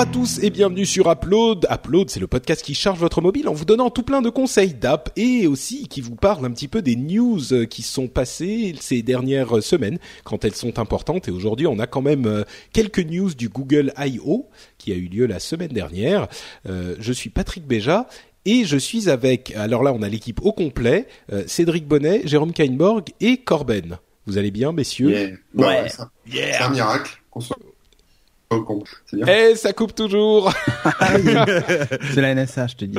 Bonjour à tous et bienvenue sur Upload. Upload, c'est le podcast qui charge votre mobile en vous donnant tout plein de conseils d'app et aussi qui vous parle un petit peu des news qui sont passées ces dernières semaines quand elles sont importantes. Et aujourd'hui, on a quand même euh, quelques news du Google I.O. qui a eu lieu la semaine dernière. Euh, je suis Patrick Béja et je suis avec, alors là, on a l'équipe au complet, euh, Cédric Bonnet, Jérôme Kainborg et Corben. Vous allez bien, messieurs? Yeah. Ouais. C'est un miracle au con. C'est bien. Eh, ça coupe toujours C'est la NSA, je te dis.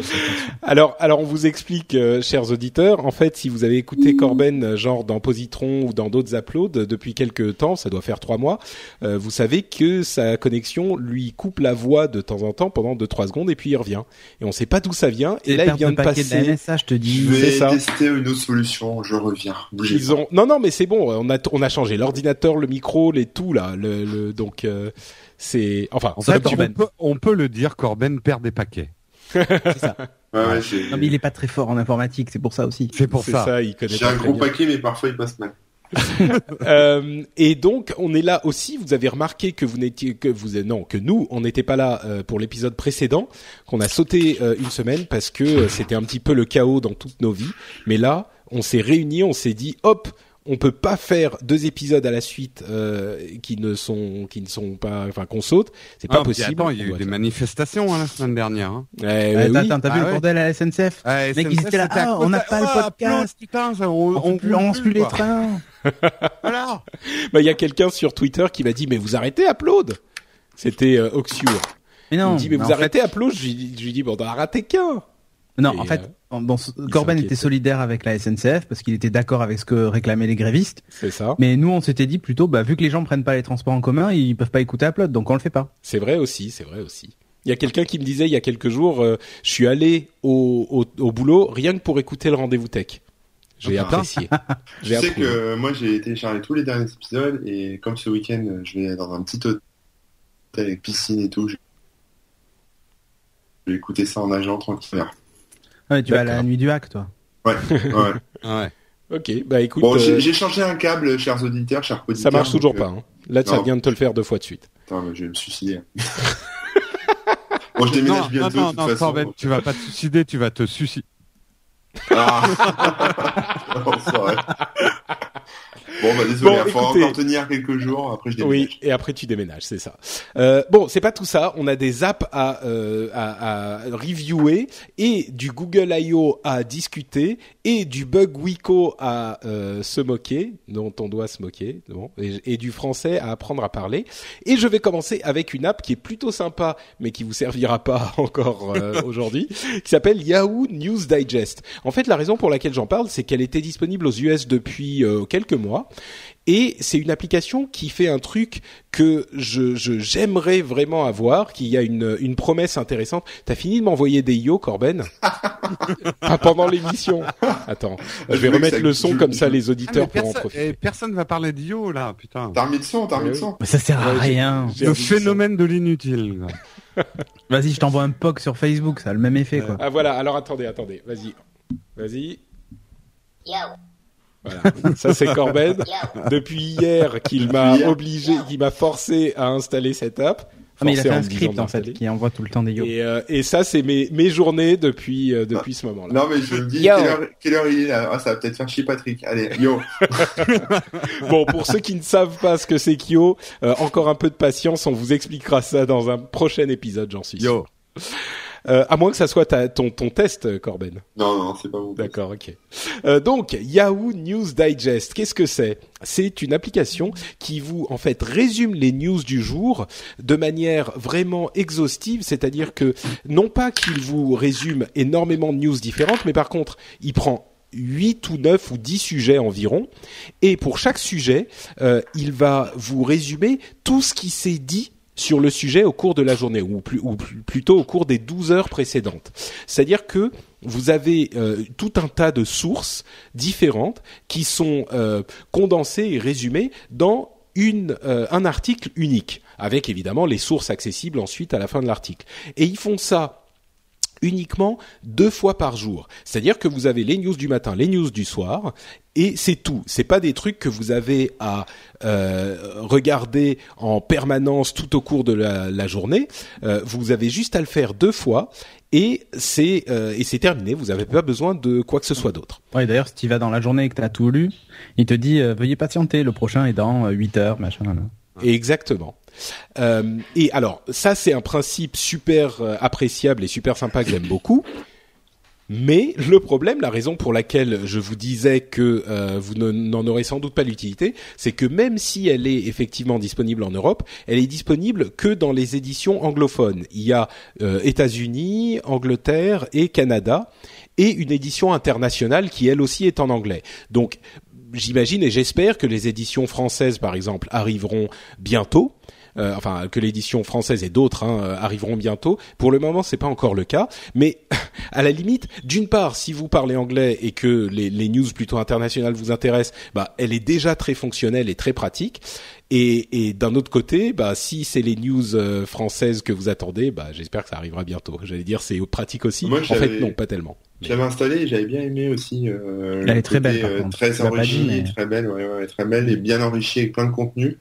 Alors, alors on vous explique, euh, chers auditeurs. En fait, si vous avez écouté Corben, euh, genre dans Positron ou dans d'autres uploads depuis quelques temps, ça doit faire trois mois, euh, vous savez que sa connexion lui coupe la voix de temps en temps pendant deux trois secondes et puis il revient. Et on sait pas d'où ça vient. Et là, il vient de passer. de la NSA, je te Je dis. c'est vais ça. tester une autre solution. Je reviens. Bougez Ils ont non non mais c'est bon on a on a changé l'ordinateur le micro les tout là le, le- donc euh, c'est enfin En Ça, fait, on peut, on peut le dire, Corben perd des paquets. pas. Ouais, ouais, j'ai Non, mais il est pas très fort en informatique, c'est pour ça aussi. C'est pour c'est ça. ça. il connaît j'ai pas un gros bien. paquet, mais parfois il passe mal. Euh, et donc on est là aussi. Vous avez remarqué que vous n'étiez que vous non que nous on n'était pas là euh, pour l'épisode précédent qu'on a sauté euh, une semaine parce que euh, c'était un petit peu le chaos dans toutes nos vies. Mais là on s'est réunis, on s'est dit hop. On peut pas faire deux épisodes à la suite euh, qui ne sont qui ne sont pas enfin qu'on saute, c'est pas Ah, possible. Attends, il y a On eu des faire. manifestations hein, la semaine dernière. Hein. Eh, Ouais, oui. Attends, t'as vu Ah le ouais. bordel à la SNCF Ah, ils étaient là, ah, on n'a pas le podcast. putain, ça, on, On, on, on lance plus les trains. Voilà. Bah, il y a quelqu'un sur Twitter qui m'a dit mais vous arrêtez Upload. C'était euh, Oxure. Mais Il non. me dit mais mais vous arrêtez Upload. Je lui je lui dis bon on en a raté qu'un. fait- Non, en fait, euh, bon, Corben était solidaire avec la SNCF parce qu'il était d'accord avec ce que réclamaient les grévistes. C'est ça. Mais nous, on s'était dit plutôt, bah, vu que les gens prennent pas les transports en commun, ils peuvent pas écouter Upload, donc on le fait pas. C'est vrai aussi, c'est vrai aussi. Il y a quelqu'un qui me disait il y a quelques jours, euh, je suis allé au, au, au boulot rien que pour écouter le rendez-vous tech. J'ai Ah, apprécié. Tu J'ai sais que moi j'ai téléchargé tous les derniers épisodes et comme ce week-end je vais dans un petit hôtel avec piscine et tout, je je vais écouter ça en nageant tranquille. Ouais, tu vas à la nuit du hack, toi. Ouais, ouais. Ouais. Ok, bah écoute, Bon, euh, j'ai changé un câble, chers auditeurs, chers auditeurs. ça marche toujours donc, pas. Hein. Là, ça non. vient de te le faire deux fois de suite. euh, Attends, mais je vais me suicider. bon, je déménage Non, bientôt non, de non, toute non, façon. Corben, tu vas pas te suicider, tu vas te suicider. Ah. bon, bah désolé, Bon, il faut écoutez. encore tenir quelques jours, après je déménage. Oui, et après tu déménages, c'est ça. Euh, bon, c'est pas tout ça. On a des apps à, euh, à, à reviewer et du Google I.O. à discuter et du Bug Wico à euh, se moquer, dont on doit se moquer, bon, et, et du français à apprendre à parler. Et je vais commencer avec une app qui est plutôt sympa, mais qui vous servira pas encore euh, aujourd'hui, qui s'appelle Yahoo News Digest. En fait, la raison pour laquelle j'en parle, c'est qu'elle était disponible aux US depuis euh, quelques mois. Et c'est une application qui fait un truc que je je- j'aimerais vraiment avoir, qui a une une promesse intéressante. T'as fini de m'envoyer des yo, Corben Pas pendant l'émission. Attends, je vais remettre ça- le son je- comme ça les Ah, auditeurs mais pourront en personne, profiter. eh, personne va parler d'IO là, putain. T'as remis le son, t'as remis le son. Mais ça sert à rien. Le phénomène de l'inutile. Vas-y, je t'envoie un POC sur Facebook, ça a le même effet, quoi. Ah voilà, alors attendez, attendez, vas-y, vas-y. Yo, Voilà, ça c'est Corben. Depuis hier qu'il m'a obligé, qu'il m'a forcé à installer cette app. Ah, mais il a fait un script, en fait, qui envoie tout le temps des yo. Et, euh, et ça, c'est mes, mes journées depuis, euh, depuis ce moment-là. Non, mais je me dis, quelle heure, quelle heure il est là? Ah, ça va peut-être faire chier Patrick. Allez, yo. Bon, pour ceux qui ne savent pas ce que c'est Kyo, euh, encore un peu de patience, on vous expliquera ça dans un prochain épisode, j'en suis sûr. Yo. Euh, à moins que ça soit ta, ton, ton test, Corben. Non, non, c'est pas bon. D'accord, ok. Euh, donc Yahoo News Digest, qu'est-ce que c'est? C'est une application qui vous en fait résume les news du jour de manière vraiment exhaustive, c'est-à-dire que non pas qu'il vous résume énormément de news différentes, mais par contre il prend 8 ou 9 ou 10 sujets environ. Et pour chaque sujet, euh, il va vous résumer tout ce qui s'est dit sur le sujet au cours de la journée, ou, plutôt au cours des 12 heures précédentes. C'est-à-dire que vous avez euh, tout un tas de sources différentes qui sont euh, condensées et résumées dans euh, un article unique, avec évidemment les sources accessibles ensuite à la fin de l'article. Et ils font ça uniquement deux fois par jour. C'est-à-dire que vous avez les news du matin, les news du soir, et c'est tout. C'est pas des trucs que vous avez à euh, regarder en permanence tout au cours de la, la journée. Euh, vous avez juste à le faire deux fois, et c'est euh, et c'est terminé. Vous n'avez pas besoin de quoi que ce soit d'autre. Ouais, d'ailleurs, si tu vas dans la journée et que t'as tout lu, il te dit euh, veuillez patienter, le prochain est dans euh, 8 heures, machin. là. Exactement. Euh, et alors, ça c'est un principe super euh, appréciable et super sympa que j'aime beaucoup. Mais le problème, la raison pour laquelle je vous disais que euh, vous ne- n'en aurez sans doute pas l'utilité, c'est que même si elle est effectivement disponible en Europe, elle est disponible que dans les éditions anglophones. Il y a États-Unis, Angleterre et Canada, et une édition internationale qui elle aussi est en anglais. Donc j'imagine et j'espère que les éditions françaises, par exemple, arriveront bientôt. Euh, enfin, que l'édition française et d'autres hein, euh, arriveront bientôt. Pour le moment, c'est pas encore le cas, mais à la limite, d'une part, si vous parlez anglais et que les, les news plutôt internationales vous intéressent, bah, elle est déjà très fonctionnelle et très pratique. Et, et d'un autre côté, bah, si c'est les news euh, françaises que vous attendez, bah, j'espère que ça arrivera bientôt. J'allais dire, c'est pratique aussi. Moi, en fait, non, pas tellement. Je l'avais installé et j'avais bien aimé aussi. Euh, Elle le est très belle, par euh, contre. Très Tu l'as pas enrichi, dit, mais- très belle, ouais, ouais, très belle et bien enrichie avec plein de contenu.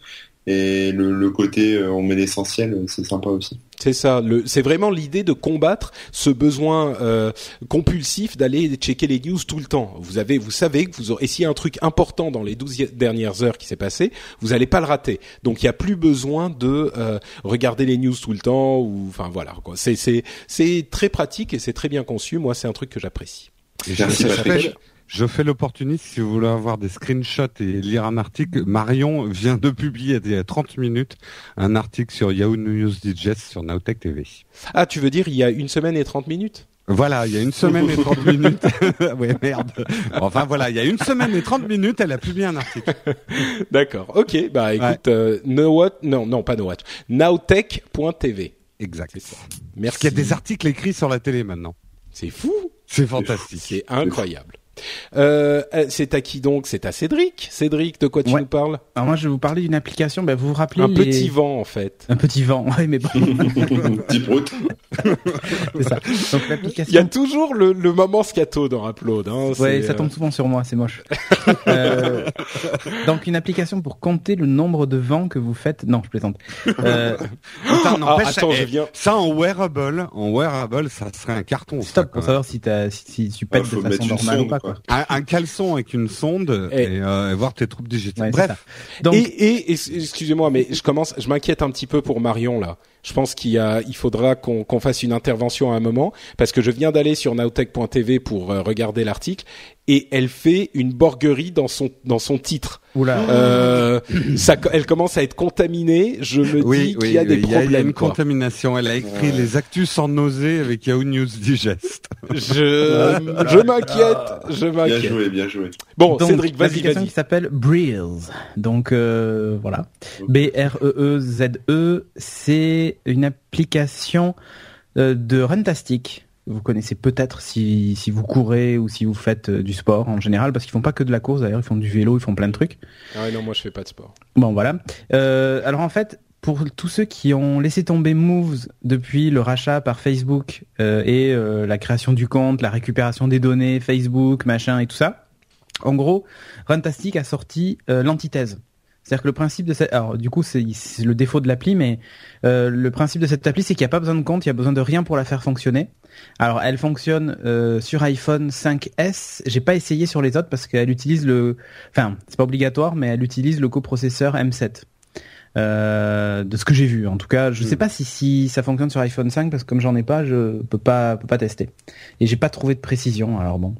Et le, le côté euh, on met l'essentiel, euh, c'est sympa aussi. C'est ça. C'est vraiment l'idée de combattre ce besoin euh, compulsif d'aller checker les news tout le temps. Vous avez, vous savez que vous aurez, et s'il y a un truc important dans les 12 dernières heures qui s'est passé, vous n'allez pas le rater. Donc il n'y a plus besoin de euh, regarder les news tout le temps ou, enfin voilà. C'est, c'est, c'est très pratique et c'est très bien conçu. Moi, c'est un truc que j'apprécie. Merci, Patrick. Je fais l'opportuniste si vous voulez avoir des screenshots et lire un article. Marion vient de publier il y a 30 minutes un article sur Yahoo News Digest sur Nowtech TV. Ah, tu veux dire il y a une semaine et 30 minutes? Voilà, il y a une semaine et 30 minutes. ouais, merde. Enfin voilà, il y a une semaine et 30 minutes, elle a publié un article. D'accord. Ok. Bah écoute, euh, no what Non, non, pas no. Nowtech.tv. Exact. Ça. Parce Merci. qu'il y a des articles écrits sur la télé maintenant. C'est fou. C'est fantastique. C'est incroyable. Euh, euh, c'est à qui donc? C'est à Cédric. Cédric, de quoi tu Ouais. nous parles? Alors moi, je vais vous parler d'une application. Bah, vous vous rappelez Un les- petit vent en fait. Un petit vent. Ouais, mais bon, Petit prout. c'est ça. Donc Il y a toujours le, le moment scato dans Upload. Hein, Ouais, ça euh, tombe souvent sur moi, c'est moche. Euh, donc une application pour compter le nombre de vents que vous faites. Non, je plaisante. Euh, Putain, Ah, n'empêche, attends, eh, je viens. Ça en wearable, en wearable, ça serait un carton. ça, stop pour même. savoir si, si, si tu pètes Ah, de façon normale ou pas. quoi. Quoi. Un, un caleçon avec une sonde et, euh, et voir tes troupes digitales. Ouais, Bref. Donc Et, excusez-moi, mais je commence, je m'inquiète un petit peu pour Marion là. Je pense qu'il y a, il faudra qu'on qu'on fasse une intervention à un moment parce que je viens d'aller sur nowtech.tv pour euh, regarder l'article et elle fait une borguerie dans son dans son titre. oula. Euh, ça, elle commence à être contaminée. Je me oui, dis oui, qu'il y a des oui, il y a problèmes. une quoi. contamination. Elle a écrit Ouais. les actus sans nausée avec Yahoo News Digest. Je, je m'inquiète, je Bien m'inquiète. joué, bien joué. Bon, Donc, Cédric, vas-y, vas-y. qui s'appelle Breeze. Donc euh, voilà. B R E E Z E, c'est une application euh, de Runtastic. Vous connaissez peut-être si, si vous courez ou si vous faites euh, du sport en général, parce qu'ils font pas que de la course d'ailleurs, ils font du vélo, ils font plein de trucs. Ah ouais, non, moi je fais pas de sport. Bon voilà. Euh, alors en fait, pour tous ceux qui ont laissé tomber Moves depuis le rachat par Facebook euh, et euh, la création du compte, la récupération des données, Facebook, machin et tout ça, en gros, Runtastic a sorti l'antithèse. C'est-à-dire que le principe de cette, alors du coup c'est le défaut de l'appli, mais euh, le principe de cette appli c'est qu'il n'y a pas besoin de compte, il y a besoin de rien pour la faire fonctionner. Alors elle fonctionne euh, sur iPhone 5S. J'ai pas essayé sur les autres parce qu'elle utilise le, enfin c'est pas obligatoire, mais elle utilise le coprocesseur M7. Euh, de ce que j'ai vu, en tout cas, je sais Mm. pas si, si ça fonctionne sur iPhone 5 parce que comme j'en ai pas, je peux pas peux pas tester. Et j'ai pas trouvé de précision. Alors bon.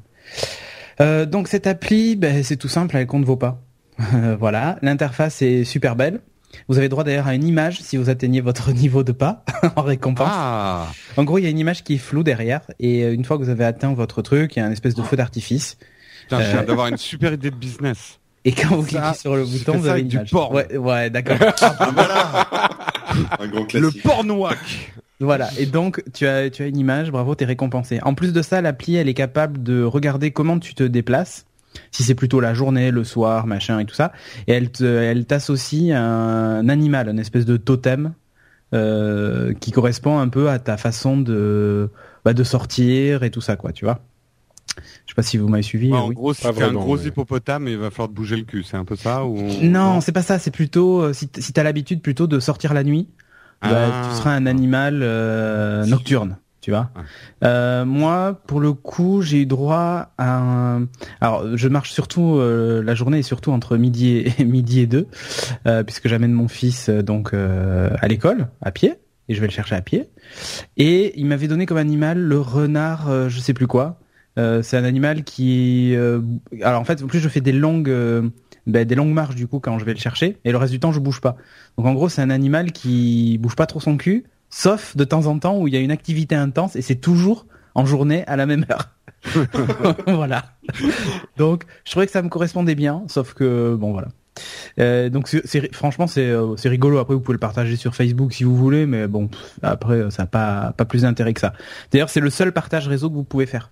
Euh, donc cette appli, ben, c'est tout simple, elle compte vos pas. voilà, l'interface est super belle. Vous avez droit d'ailleurs à une image si vous atteignez votre niveau de pas en récompense. Ah, En gros, il y a une image qui est floue derrière et euh, une fois que vous avez atteint votre truc, il y a un espèce de feu d'artifice. Putain, je viens Euh, d'avoir une super idée de business. Et quand vous Ça, cliquez sur le bouton, vous avez une du image. porn. Ouais, ouais, d'accord. Ah, voilà Un grand Le pornoac. Voilà, et donc tu as, tu as une image, bravo, t'es récompensé. En plus de ça, l'appli, elle est capable de regarder comment tu te déplaces, si c'est plutôt la journée, le soir, machin et tout ça, et elle te, elle t'associe un animal, une espèce de totem euh, qui correspond un peu à ta façon de, bah, de sortir et tout ça, quoi, tu vois. Je sais pas si vous m'avez suivi. Ouais, euh, en oui. gros, si t'es un gros hippopotame, il va falloir te bouger le cul. C'est un peu ça ou Non, c'est pas ça. C'est plutôt euh, si t'as l'habitude plutôt de sortir la nuit, bah, Ah. tu seras un animal euh, nocturne, tu vois. Euh, moi, pour le coup, j'ai eu droit à un. Alors, je marche surtout euh, la journée et surtout entre midi et midi et deux, euh, puisque j'amène mon fils donc à l'école à pied et je vais le chercher à pied. Et il m'avait donné comme animal le renard, je sais plus quoi. C'est un animal qui. alors en fait, en plus, je fais des longues, ben, des longues marches du coup quand je vais le chercher, et le reste du temps, je bouge pas. Donc en gros, c'est un animal qui bouge pas trop son cul, sauf de temps en temps où il y a une activité intense, et c'est toujours en journée à la même heure. voilà. Donc je trouvais que ça me correspondait bien, sauf que bon voilà. Euh, donc c'est, c'est- franchement c'est euh, c'est rigolo. Après vous pouvez le partager sur Facebook si vous voulez, mais bon pff, après ça n'a pas pas plus d'intérêt que ça. D'ailleurs c'est le seul partage réseau que vous pouvez faire.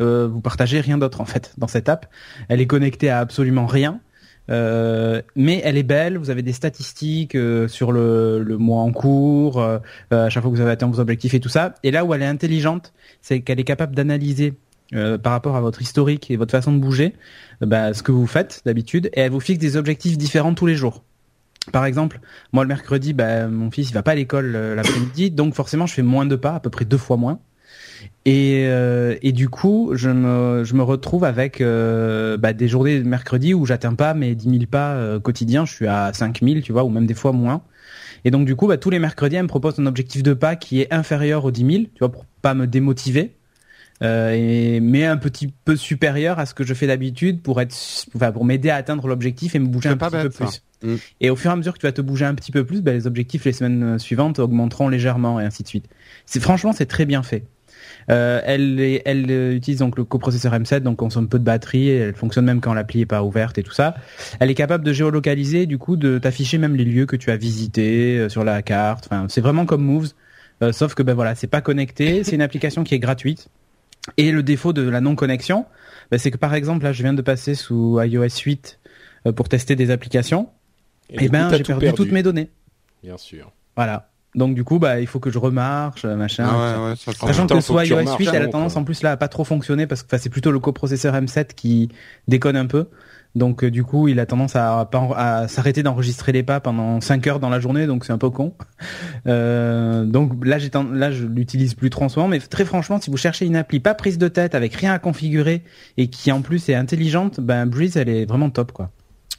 Euh, vous partagez rien d'autre en fait dans cette app. Elle est connectée à absolument rien. Euh, mais elle est belle, vous avez des statistiques euh, sur le, le mois en cours, euh, euh, à chaque fois que vous avez atteint vos objectifs et tout ça. Et là où elle est intelligente, c'est qu'elle est capable d'analyser euh, par rapport à votre historique et votre façon de bouger, bah, ce que vous faites d'habitude, et elle vous fixe des objectifs différents tous les jours. Par exemple, moi le mercredi, bah, mon fils il va pas à l'école l'après-midi, donc forcément je fais moins de pas, à peu près deux fois moins. Et, euh, et du coup, je me, je me retrouve avec euh, bah, des journées de mercredi où j'atteins pas mes 10 000 pas euh, quotidiens, je suis à 5 000, tu vois, ou même des fois moins. Et donc du coup, bah, tous les mercredis, elle me propose un objectif de pas qui est inférieur aux 10 000, tu vois, pour pas me démotiver. Et, mais un petit peu supérieur à ce que je fais d'habitude pour être, enfin, pour m'aider à atteindre l'objectif et me bouger un petit peu ça. plus. Mm. Et au fur et à mesure que tu vas te bouger un petit peu plus, bah, les objectifs les semaines suivantes augmenteront légèrement et ainsi de suite. C'est franchement c'est très bien fait. Euh, elle, est- elle euh, utilise donc le coprocesseur M7, donc consomme peu de batterie, elle fonctionne même quand l'appli est pas ouverte et tout ça. Elle est capable de géolocaliser, du coup, de t'afficher même les lieux que tu as visités euh, sur la carte. Enfin, c'est vraiment comme Moves, euh, sauf que ben voilà, c'est pas connecté. C'est une application qui est gratuite. Et le défaut de la non connexion, ben, c'est que par exemple là, je viens de passer sous iOS 8 euh, pour tester des applications. Et, coup, ben j'ai tout perdu, toutes mes données. Bien sûr. Voilà. Donc du coup, bah il faut que je remarche, euh, machin. Ah ouais, ouais, ça, Sachant que soit iOS remarches 8, elle a avant, tendance en plus là à pas trop fonctionner parce que enfin, c'est plutôt le coprocesseur M7 qui déconne un peu. Donc euh, du coup, il a tendance à, pas en- à s'arrêter d'enregistrer les pas pendant 5 heures dans la journée, donc c'est un peu con. Euh, donc là, j'ai là je l'utilise plus trop en ce moment, mais très franchement, si vous cherchez une appli pas prise de tête avec rien à configurer et qui en plus est intelligente, ben Breeze elle est vraiment top quoi.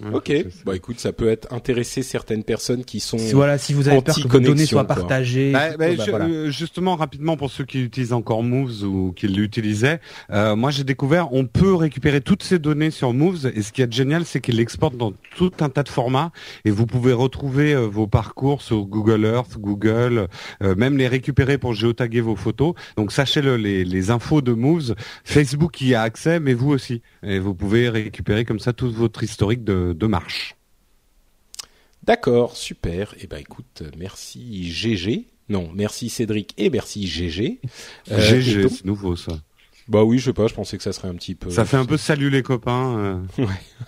Ouais, Ok. Bah écoute, ça peut être intéresser certaines personnes qui sont. Si, voilà, si vous avez peur que vos données soient quoi. partagées, Bah, bah, bah, je- voilà. euh, justement, rapidement pour ceux qui utilisent encore Moves ou qui l'utilisaient, euh, moi j'ai découvert on peut récupérer toutes ces données sur Moves et ce qui est génial, c'est qu'il l'exporte dans tout un tas de formats et vous pouvez retrouver euh, vos parcours sur Google Earth, Google, euh, même les récupérer pour géotaguer vos photos. Donc sachez-le, les, les infos de Moves, Facebook y a accès, mais vous aussi. Et vous pouvez récupérer comme ça tout votre historique de, de marche. D'accord, super. Et ben écoute, merci GG. Non, merci Cédric et merci GG. Euh, et GG, donc- c'est nouveau ça. Bah oui, je sais pas, je pensais que ça serait un petit peu. Ça fait un peu salut les copains. euh.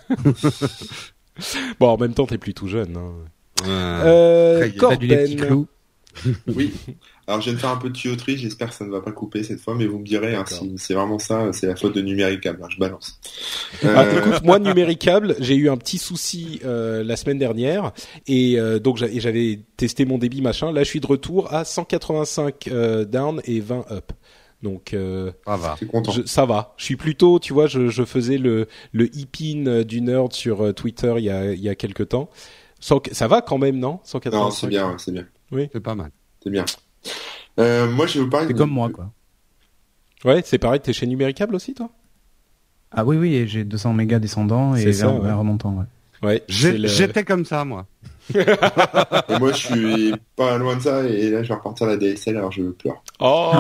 Bon, en même temps, t'es plus tout jeune. Hein. Euh, Euh, Très bien. Salut les petits Corben. Oui. Alors je viens de faire un peu de tuyauterie, j'espère que ça ne va pas couper cette fois, mais vous me direz hein, si c'est vraiment ça, c'est la faute de Numéricable, hein, je balance. Ah, Euh, écoute, moi, Numéricable, j'ai eu un petit souci euh, la semaine dernière et euh, donc j'avais testé mon débit machin. Là, je suis de retour à 185 euh, down et 20 up. Donc euh, ça va. je suis content. je- ça va. Je suis plutôt, tu vois, je, je faisais le le hip-in du nerd sur Twitter il y a il y a quelque temps. Ça va quand même, non? 185. Non, c'est bien, c'est bien, C'est pas mal. c'est bien. Euh, moi, je vais vous parler. C'est de- comme moi quoi. Ouais, c'est pareil. T'es chez Numéricable aussi, toi? Ah oui, oui, et j'ai 200 mégas descendants et ça, 20, ouais. 20 remontants. Ouais. Ouais. Le- J'étais comme ça, moi. et moi, je suis pas loin de ça, et là, je vais repartir à la DSL, alors je pleure. Oh,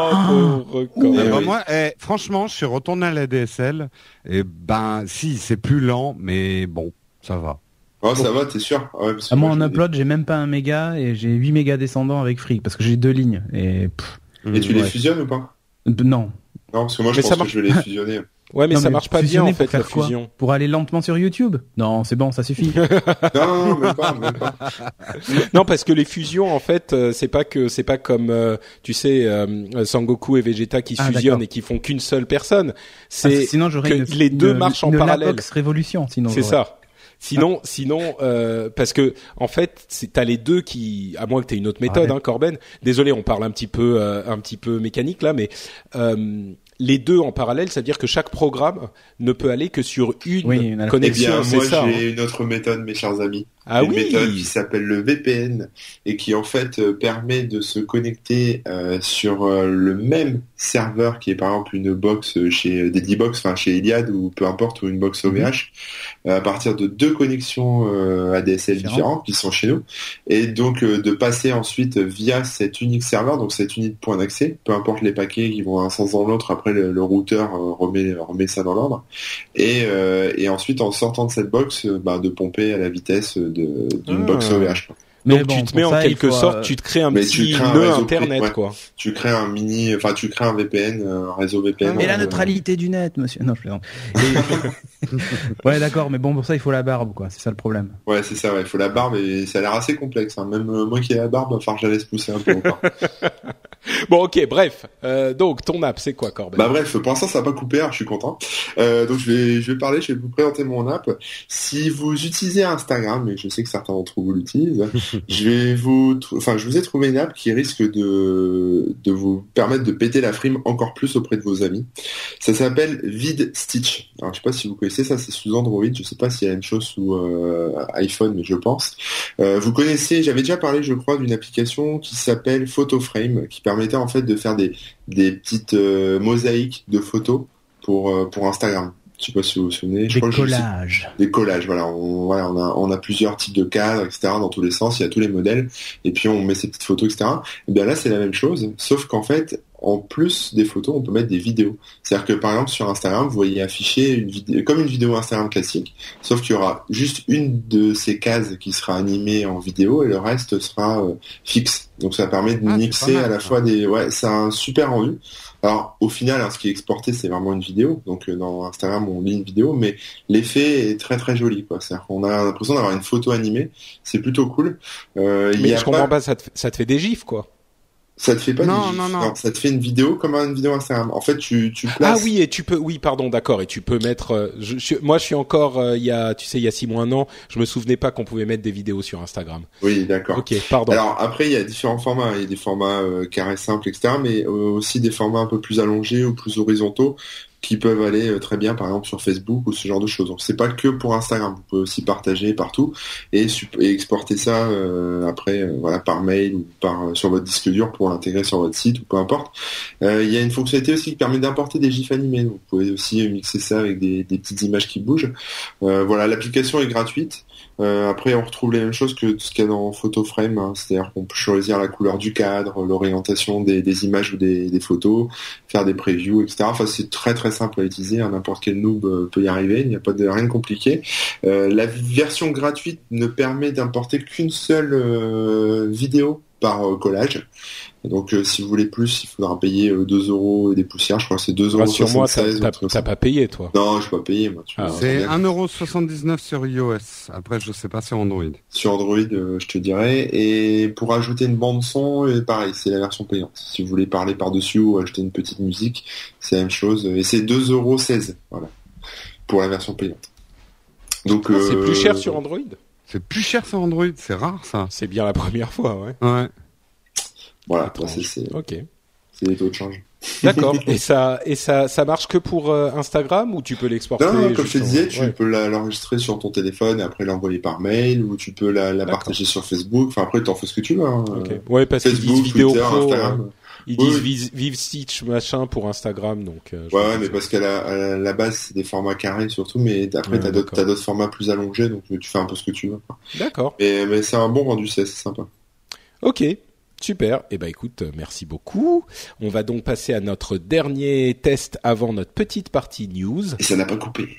pauvre Eh corps. ben, oui. moi, eh, franchement, je suis retourné à la DSL. Et ben, si, c'est plus lent, mais bon, ça va. Oh, ça va, t'es sûr? Ouais, parce que Ah, moi, en upload, j'ai même pas un méga et j'ai 8 mégas descendants avec Free parce que j'ai deux lignes. Et pff, Et tu les fusionnes ou pas? Euh, non. Non, parce que moi, je Mais ça pense que je vais les fusionner. Ouais, mais Non, ça marche pas bien en fait pour la faire quoi? fusion. Pour aller lentement sur YouTube? Non, c'est bon, ça suffit. non, non, même pas, même pas. Non, parce que les fusions, en fait, euh, c'est pas que c'est pas comme euh, tu sais euh, Sangoku et Vegeta qui se Ah, fusionnent et qui font qu'une seule personne. Ah, C'est sinon, j'aurais que une, les deux une- marchent en une parallèle. Labox révolution. Sinon, c'est ça. Sinon, sinon, euh, parce que en fait, c'est- t'as les deux qui, à moins que t'aies une autre méthode, Ouais. hein, Corben. Désolé, on parle un petit peu, euh, un petit peu mécanique là, mais euh, les deux en parallèle, c'est-à-dire que chaque programme ne peut aller que sur une Oui, une- Eh connexion. bien, c'est moi, ça. hein. j'ai une autre méthode, mes chers amis. Ah une méthode qui s'appelle le VPN et qui en fait euh, permet de se connecter euh, sur euh, le même serveur qui est par exemple une box chez Dedibox, enfin chez Iliad ou peu importe ou une box OVH euh, à partir de deux connexions euh, ADSL Différentes. différentes qui sont chez nous. Et donc de passer ensuite via cet unique serveur donc cet unique point d'accès peu importe les paquets qui vont un sens dans l'autre après le, le routeur remet remet ça dans l'ordre. Et, et ensuite en sortant de cette box bah, de pomper à la vitesse de d'une Ah. box OVH quoi. Mais Donc bon, tu te mets en ça, quelque faut, sorte, euh, tu te crées un mais tu petit crées un nœud réseau internet ouais. quoi. tu crées un mini enfin tu crées un VPN un réseau VPN Mais la euh, neutralité du net, monsieur. Non, je plaisante. Et- ouais, d'accord, mais bon, pour ça, il faut la barbe, quoi. C'est ça le problème. ouais c'est ça ouais il faut la barbe et ça a l'air assez complexe hein. même euh, moi qui ai la barbe il va falloir que je la laisse pousser un peu encore. Bon, ok, bref. Euh, donc ton app, c'est quoi, Corben Bah bref, pour l'instant ça n'a pas coupé, alors je suis content. Euh, donc je vais, je vais parler, je vais vous présenter mon app. Si vous utilisez Instagram, et je sais que certains d'entre vous l'utilisent, je vais vous, enfin je vous ai trouvé une app qui risque de, de vous permettre de péter la frime encore plus auprès de vos amis. Ça s'appelle Vid Stitch. Alors je sais pas si vous connaissez ça, c'est sous Android. Je sais pas s'il y a une chose sous euh, iPhone, mais je pense. Vous connaissez, j'avais déjà parlé, je crois, d'une application qui s'appelle PhotoFrame, qui permettait en fait de faire des des petites euh, mosaïques de photos pour euh, pour Instagram. Je sais pas si vous vous souvenez. Je Des crois que je sais- collages. des collages. Voilà, on, voilà, on a on a plusieurs types de cadres, etc. Dans tous les sens, il y a tous les modèles. Et puis on met ces petites photos, etc. Et bien là, c'est la même chose, sauf qu'en fait, en plus des photos, on peut mettre des vidéos. C'est-à-dire que par exemple sur Instagram, vous voyez afficher une vidéo comme une vidéo Instagram classique, sauf qu'il y aura juste une de ces cases qui sera animée en vidéo et le reste sera euh, fixe. Donc ça permet de Ah, mixer mal, à la ça. fois des ouais, c'est un super rendu. Alors au final, hein, ce qui est exporté, c'est vraiment une vidéo. Donc euh, dans Instagram, on lit une vidéo, mais l'effet est très très joli. C'est-à-dire qu'on a l'impression d'avoir une photo animée. C'est plutôt cool. Euh, il y Mais a je comprends pas- pas, ça te, ça te fait des gifs, quoi. Ça te fait pas Non, des non, gifs, non. Ça te fait une vidéo comme une vidéo Instagram. En fait, tu tu Ah places. oui, et tu peux, oui, pardon, d'accord, et tu peux mettre. euh, je, je- moi, je suis encore, euh, il y a, tu sais, il y a six mois, un an, je me souvenais pas qu'on pouvait mettre des vidéos sur Instagram. Oui, d'accord. Ok, pardon. Alors après, il y a différents formats. Il y a des formats euh, carrés simples, etc. Mais euh, aussi des formats un peu plus allongés ou plus horizontaux qui peuvent aller euh, très bien, par exemple, sur Facebook ou ce genre de choses. Donc c'est pas que pour Instagram. Vous pouvez aussi partager partout et, exporter ça euh, après, euh, voilà, par mail ou par euh, sur votre disque dur pour l'intégrer sur votre site ou peu importe. Euh, il y a une fonctionnalité aussi qui permet d'importer des gifs animés. Vous pouvez aussi mixer ça avec des, des petites images qui bougent. Voilà, l'application est gratuite. Euh, après, on retrouve les mêmes choses que ce qu'il y a dans PhotoFrame, hein. c'est-à-dire qu'on peut choisir la couleur du cadre, l'orientation des, images ou des, photos, faire des previews, etc. Enfin, c'est très très simple à utiliser, hein. n'importe quel noob euh, peut y arriver, il n'y a pas de rien de compliqué. Euh, la version gratuite ne permet d'importer qu'une seule vidéo par collage. Donc, euh, si vous voulez plus, il faudra payer euh, 2 euros et des poussières. Je crois que c'est 2 euros. T'as 76, t'as- pas payé, toi. Non, je pas payer, moi. tu Ah, vois, C'est bien. 1,79€ sur iOS. Après, je sais pas sur Android. sur Android, euh, je te dirais. Et pour ajouter une bande son, euh, pareil, c'est la version payante. Si vous voulez parler par-dessus ou ajouter une petite musique, c'est la même chose. Et c'est 2,16€, voilà, pour la version payante. Donc, Ah, c'est euh, plus cher sur Android? C'est plus cher sur Android, c'est rare ça. C'est bien la première fois, ouais. Ouais. Voilà, c'est c'est- Ok. c'est les taux de change. D'accord. et ça, et ça, ça marche que pour euh, Instagram ou tu peux l'exporter Non, comme je te disais, tu ouais. peux l'enregistrer sur ton téléphone et après l'envoyer par mail ou tu peux la, partager sur Facebook. Enfin, après, t'en fais ce que tu veux. hein. Euh, Ouais, parce Facebook, vidéo Twitter, pro. Instagram. ils Oui, disent vive, Stitch machin pour Instagram, donc. euh, Ouais, mais parce qu'à la, à la- la base, c'est des formats carrés surtout, mais après, Ouais, t'as d'autres, formats plus allongés, donc tu fais un peu ce que tu veux. D'accord. Mais, mais c'est un bon rendu, c'est c'est sympa. Ok. Super. Eh ben écoute, euh, merci beaucoup. On va donc passer à notre dernier test avant notre petite partie news. Et ça n'a pas coupé.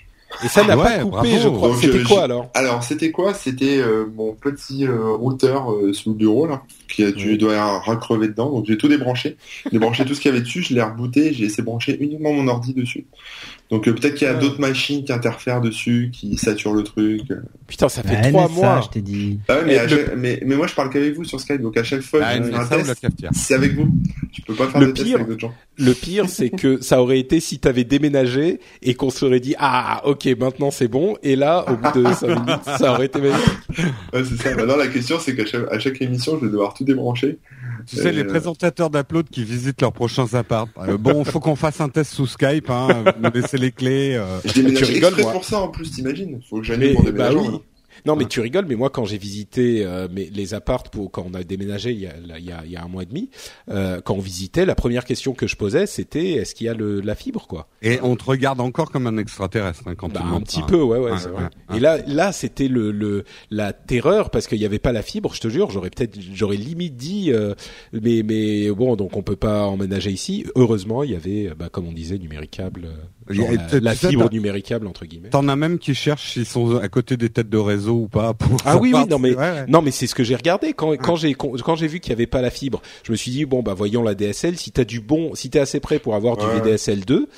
Et ça n'a Ah pas coupé, bravo. je crois. C'était quoi alors? Alors, c'était quoi? C'était euh, mon petit euh, routeur euh, sous le bureau, là, qui a dû Oui. doit recrever dedans. Donc, j'ai tout débranché. J'ai débranché tout ce qu'il y avait dessus, je l'ai rebooté, j'ai laissé brancher uniquement mon ordi dessus. Donc, euh, peut-être qu'il y a Ouais. d'autres machines qui interfèrent dessus, qui saturent le truc. Putain, ça fait Bah, trois mois. je t'ai dit. Ah ouais, mais, le- chaque- mais, mais moi, je parle qu'avec vous sur Skype, donc à chaque fois Ah, je fais un test, cafetière c'est avec vous. Tu peux pas faire Le de test pire- avec d'autres gens. Le pire, c'est que ça aurait été si t'avais déménagé et qu'on serait dit ah ok maintenant c'est bon et là au bout de cinq minutes ça aurait été magnifique. Ouais, c'est ça. Maintenant, la question, c'est qu'à chaque, à chaque émission, je vais devoir tout débrancher. Tu sais, Euh, les présentateurs d'Upload qui visitent leurs prochains apparts. Euh, bon, faut qu'on fasse un test sous Skype, hein. Vous nous laissez les clés. euh. Je déménage Tu rigoles, exprès moi. pour ça, en plus, t'imagines. Faut que j'annule mon bah oui. Non mais Ouais. tu rigoles mais moi quand j'ai visité euh, mes, les apparts pour quand on a déménagé il y a, il y a, il y a un mois et demi euh, quand on visitait la première question que je posais c'était est-ce qu'il y a le, la fibre quoi? Et on te regarde encore comme un extraterrestre hein, quand Bah, tu un petit peu, ouais, ouais, Ouais, c'est vrai. ouais. Et là, là, c'était le, le, la terreur parce qu'il n'y avait pas la fibre. Je te jure, j'aurais peut-être, j'aurais limite dit, euh, mais, mais bon, donc on peut pas emménager ici. Heureusement, il y avait, bah, comme on disait, numéricable, Il y a- genre la, la fibre numéricable entre guillemets. T'en as même qui cherchent s'ils sont à côté des têtes de réseau ou pas. Pour Ah oui, oui, non, mais- ouais, ouais. Non, mais c'est ce que j'ai regardé quand quand j'ai quand j'ai vu qu'il y avait pas la fibre. Je me suis dit bon bah voyons la DSL. Si t'as du bon, si t'es assez prêt pour avoir du. VDSL 2,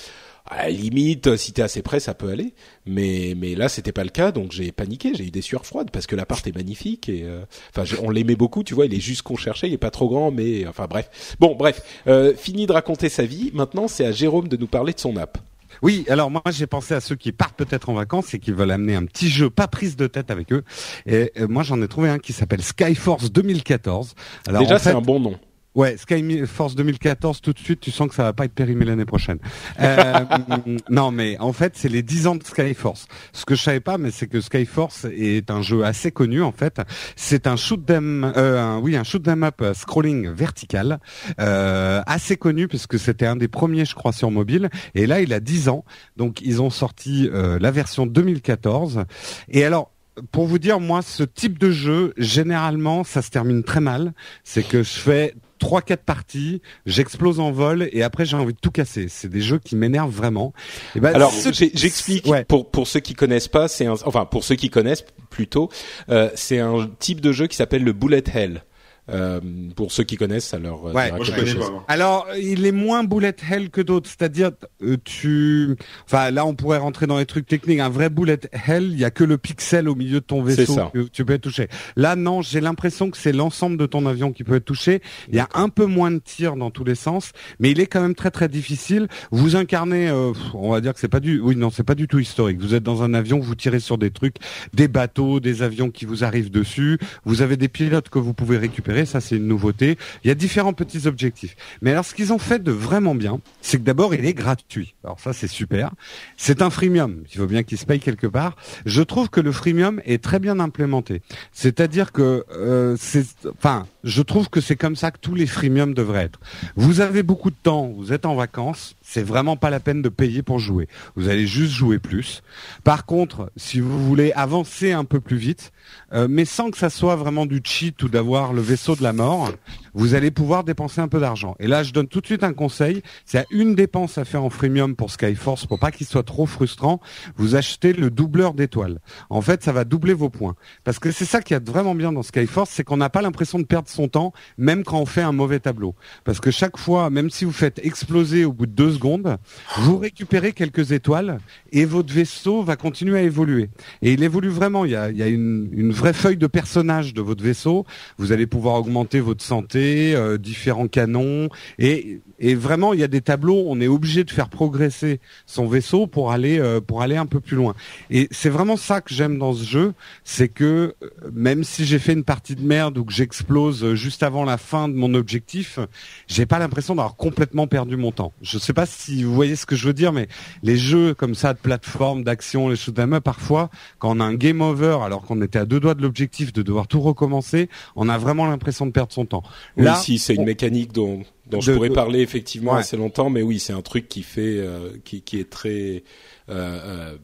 à la limite, si t'es assez prêt, ça peut aller. Mais mais là, c'était pas le cas, donc j'ai paniqué. J'ai eu des sueurs froides parce que l'appart est magnifique et euh, enfin on l'aimait beaucoup. Tu vois, il est juste qu'on cherchait. Il est pas trop grand, mais enfin bref. Bon, bref. Euh, fini de raconter sa vie. Maintenant, c'est à Jérôme de nous parler de son app. Oui, alors moi j'ai pensé à ceux qui partent peut-être en vacances et qui veulent amener un petit jeu pas prise de tête avec eux. Et euh, moi j'en ai trouvé un qui s'appelle Skyforce 2014. Alors Déjà, en c'est un bon nom. Ouais, Skyforce 2014, tout de suite, tu sens que ça va pas être périmé l'année prochaine. Euh, non, mais en fait, c'est les 10 ans de Skyforce. Ce que je savais pas, mais c'est que Skyforce est un jeu assez connu, en fait. C'est un shoot 'em, euh, un- oui, un shoot 'em up euh, scrolling vertical, euh, assez connu puisque c'était un des premiers, je crois, sur mobile. Et là, il a 10 ans. Donc, ils ont sorti euh, la version 2014. Et alors, pour vous dire, moi, ce type de jeu, généralement, ça se termine très mal. C'est que je fais trois, quatre parties, j'explose en vol et après j'ai envie de tout casser. C'est des jeux qui m'énervent vraiment. Et ben, Alors, ce- j'explique Ouais. pour pour ceux qui connaissent pas, c'est enfin pour ceux qui connaissent plutôt, euh, c'est un type de jeu qui s'appelle le bullet hell. Euh, pour ceux qui connaissent, ça leur euh, Ouais, dira Moi, je quelque connais chose. pas. moi. Alors, il est moins bullet hell que d'autres, c'est-à-dire euh, tu, enfin là on pourrait rentrer dans les trucs techniques. Un vrai bullet hell, il y a que le pixel au milieu de ton C'est vaisseau ça. que tu peux être touché. Là non, j'ai l'impression que c'est l'ensemble de ton avion qui peut être touché. Il y a un peu moins de tirs dans tous les sens, mais il est quand même très très difficile. Vous incarnez, euh, on va dire que c'est pas du, oui non c'est pas du tout historique. Vous êtes dans un avion, vous tirez sur des trucs, des bateaux, des avions qui vous arrivent dessus. Vous avez des pilotes que vous pouvez récupérer, ça c'est une nouveauté. Il y a différents petits objectifs. Mais alors ce qu'ils ont fait de vraiment bien, c'est que d'abord il est gratuit. Alors ça c'est super. C'est un freemium. Il faut bien qu'il se paye quelque part. Je trouve que le freemium est très bien implémenté. C'est-à-dire que euh, c'est, enfin, je trouve que c'est comme ça que tous les freemiums devraient être. Vous avez beaucoup de temps, vous êtes en vacances, c'est vraiment pas la peine de payer pour jouer. Vous allez juste jouer plus. Par contre, si vous voulez avancer un peu plus vite, euh, mais sans que ça soit vraiment du cheat ou d'avoir le vaisseau de la mort, vous allez pouvoir dépenser un peu d'argent. Et là, je donne tout de suite un conseil. C'est à une dépense à faire en freemium pour Skyforce pour pas qu'il soit trop frustrant. Vous achetez le doubleur d'étoiles. En fait, ça va doubler vos points. Parce que c'est ça qui est vraiment bien dans Skyforce, c'est qu'on n'a pas l'impression de perdre son temps, même quand on fait un mauvais tableau. Parce que chaque fois, même si vous faites exploser au bout de deux secondes, vous récupérez quelques étoiles et votre vaisseau va continuer à évoluer. Et il évolue vraiment. Il y a, une vraie feuille de personnage de votre vaisseau. Vous allez pouvoir augmenter votre santé, euh, différents canons. Et, et vraiment, il y a des tableaux. On est obligé de faire progresser son vaisseau pour aller euh, pour aller un peu plus loin. Et c'est vraiment ça que j'aime dans ce jeu, c'est que euh, même si j'ai fait une partie de merde ou que j'explose euh, juste avant la fin de mon objectif, j'ai pas l'impression d'avoir complètement perdu mon temps. Je sais pas si vous voyez ce que je veux dire, mais les jeux comme ça de plateforme, d'action, les shoot 'em up, parfois, quand on a un game over alors qu'on était à deux doigts de l'objectif de devoir tout recommencer, on a vraiment l'impression de perdre son temps. Oui, si c'est une on- mécanique dont dont je De- pourrais de- parler effectivement Ouais. assez longtemps, mais oui, c'est un truc qui fait, euh, qui, qui est très euh, euh,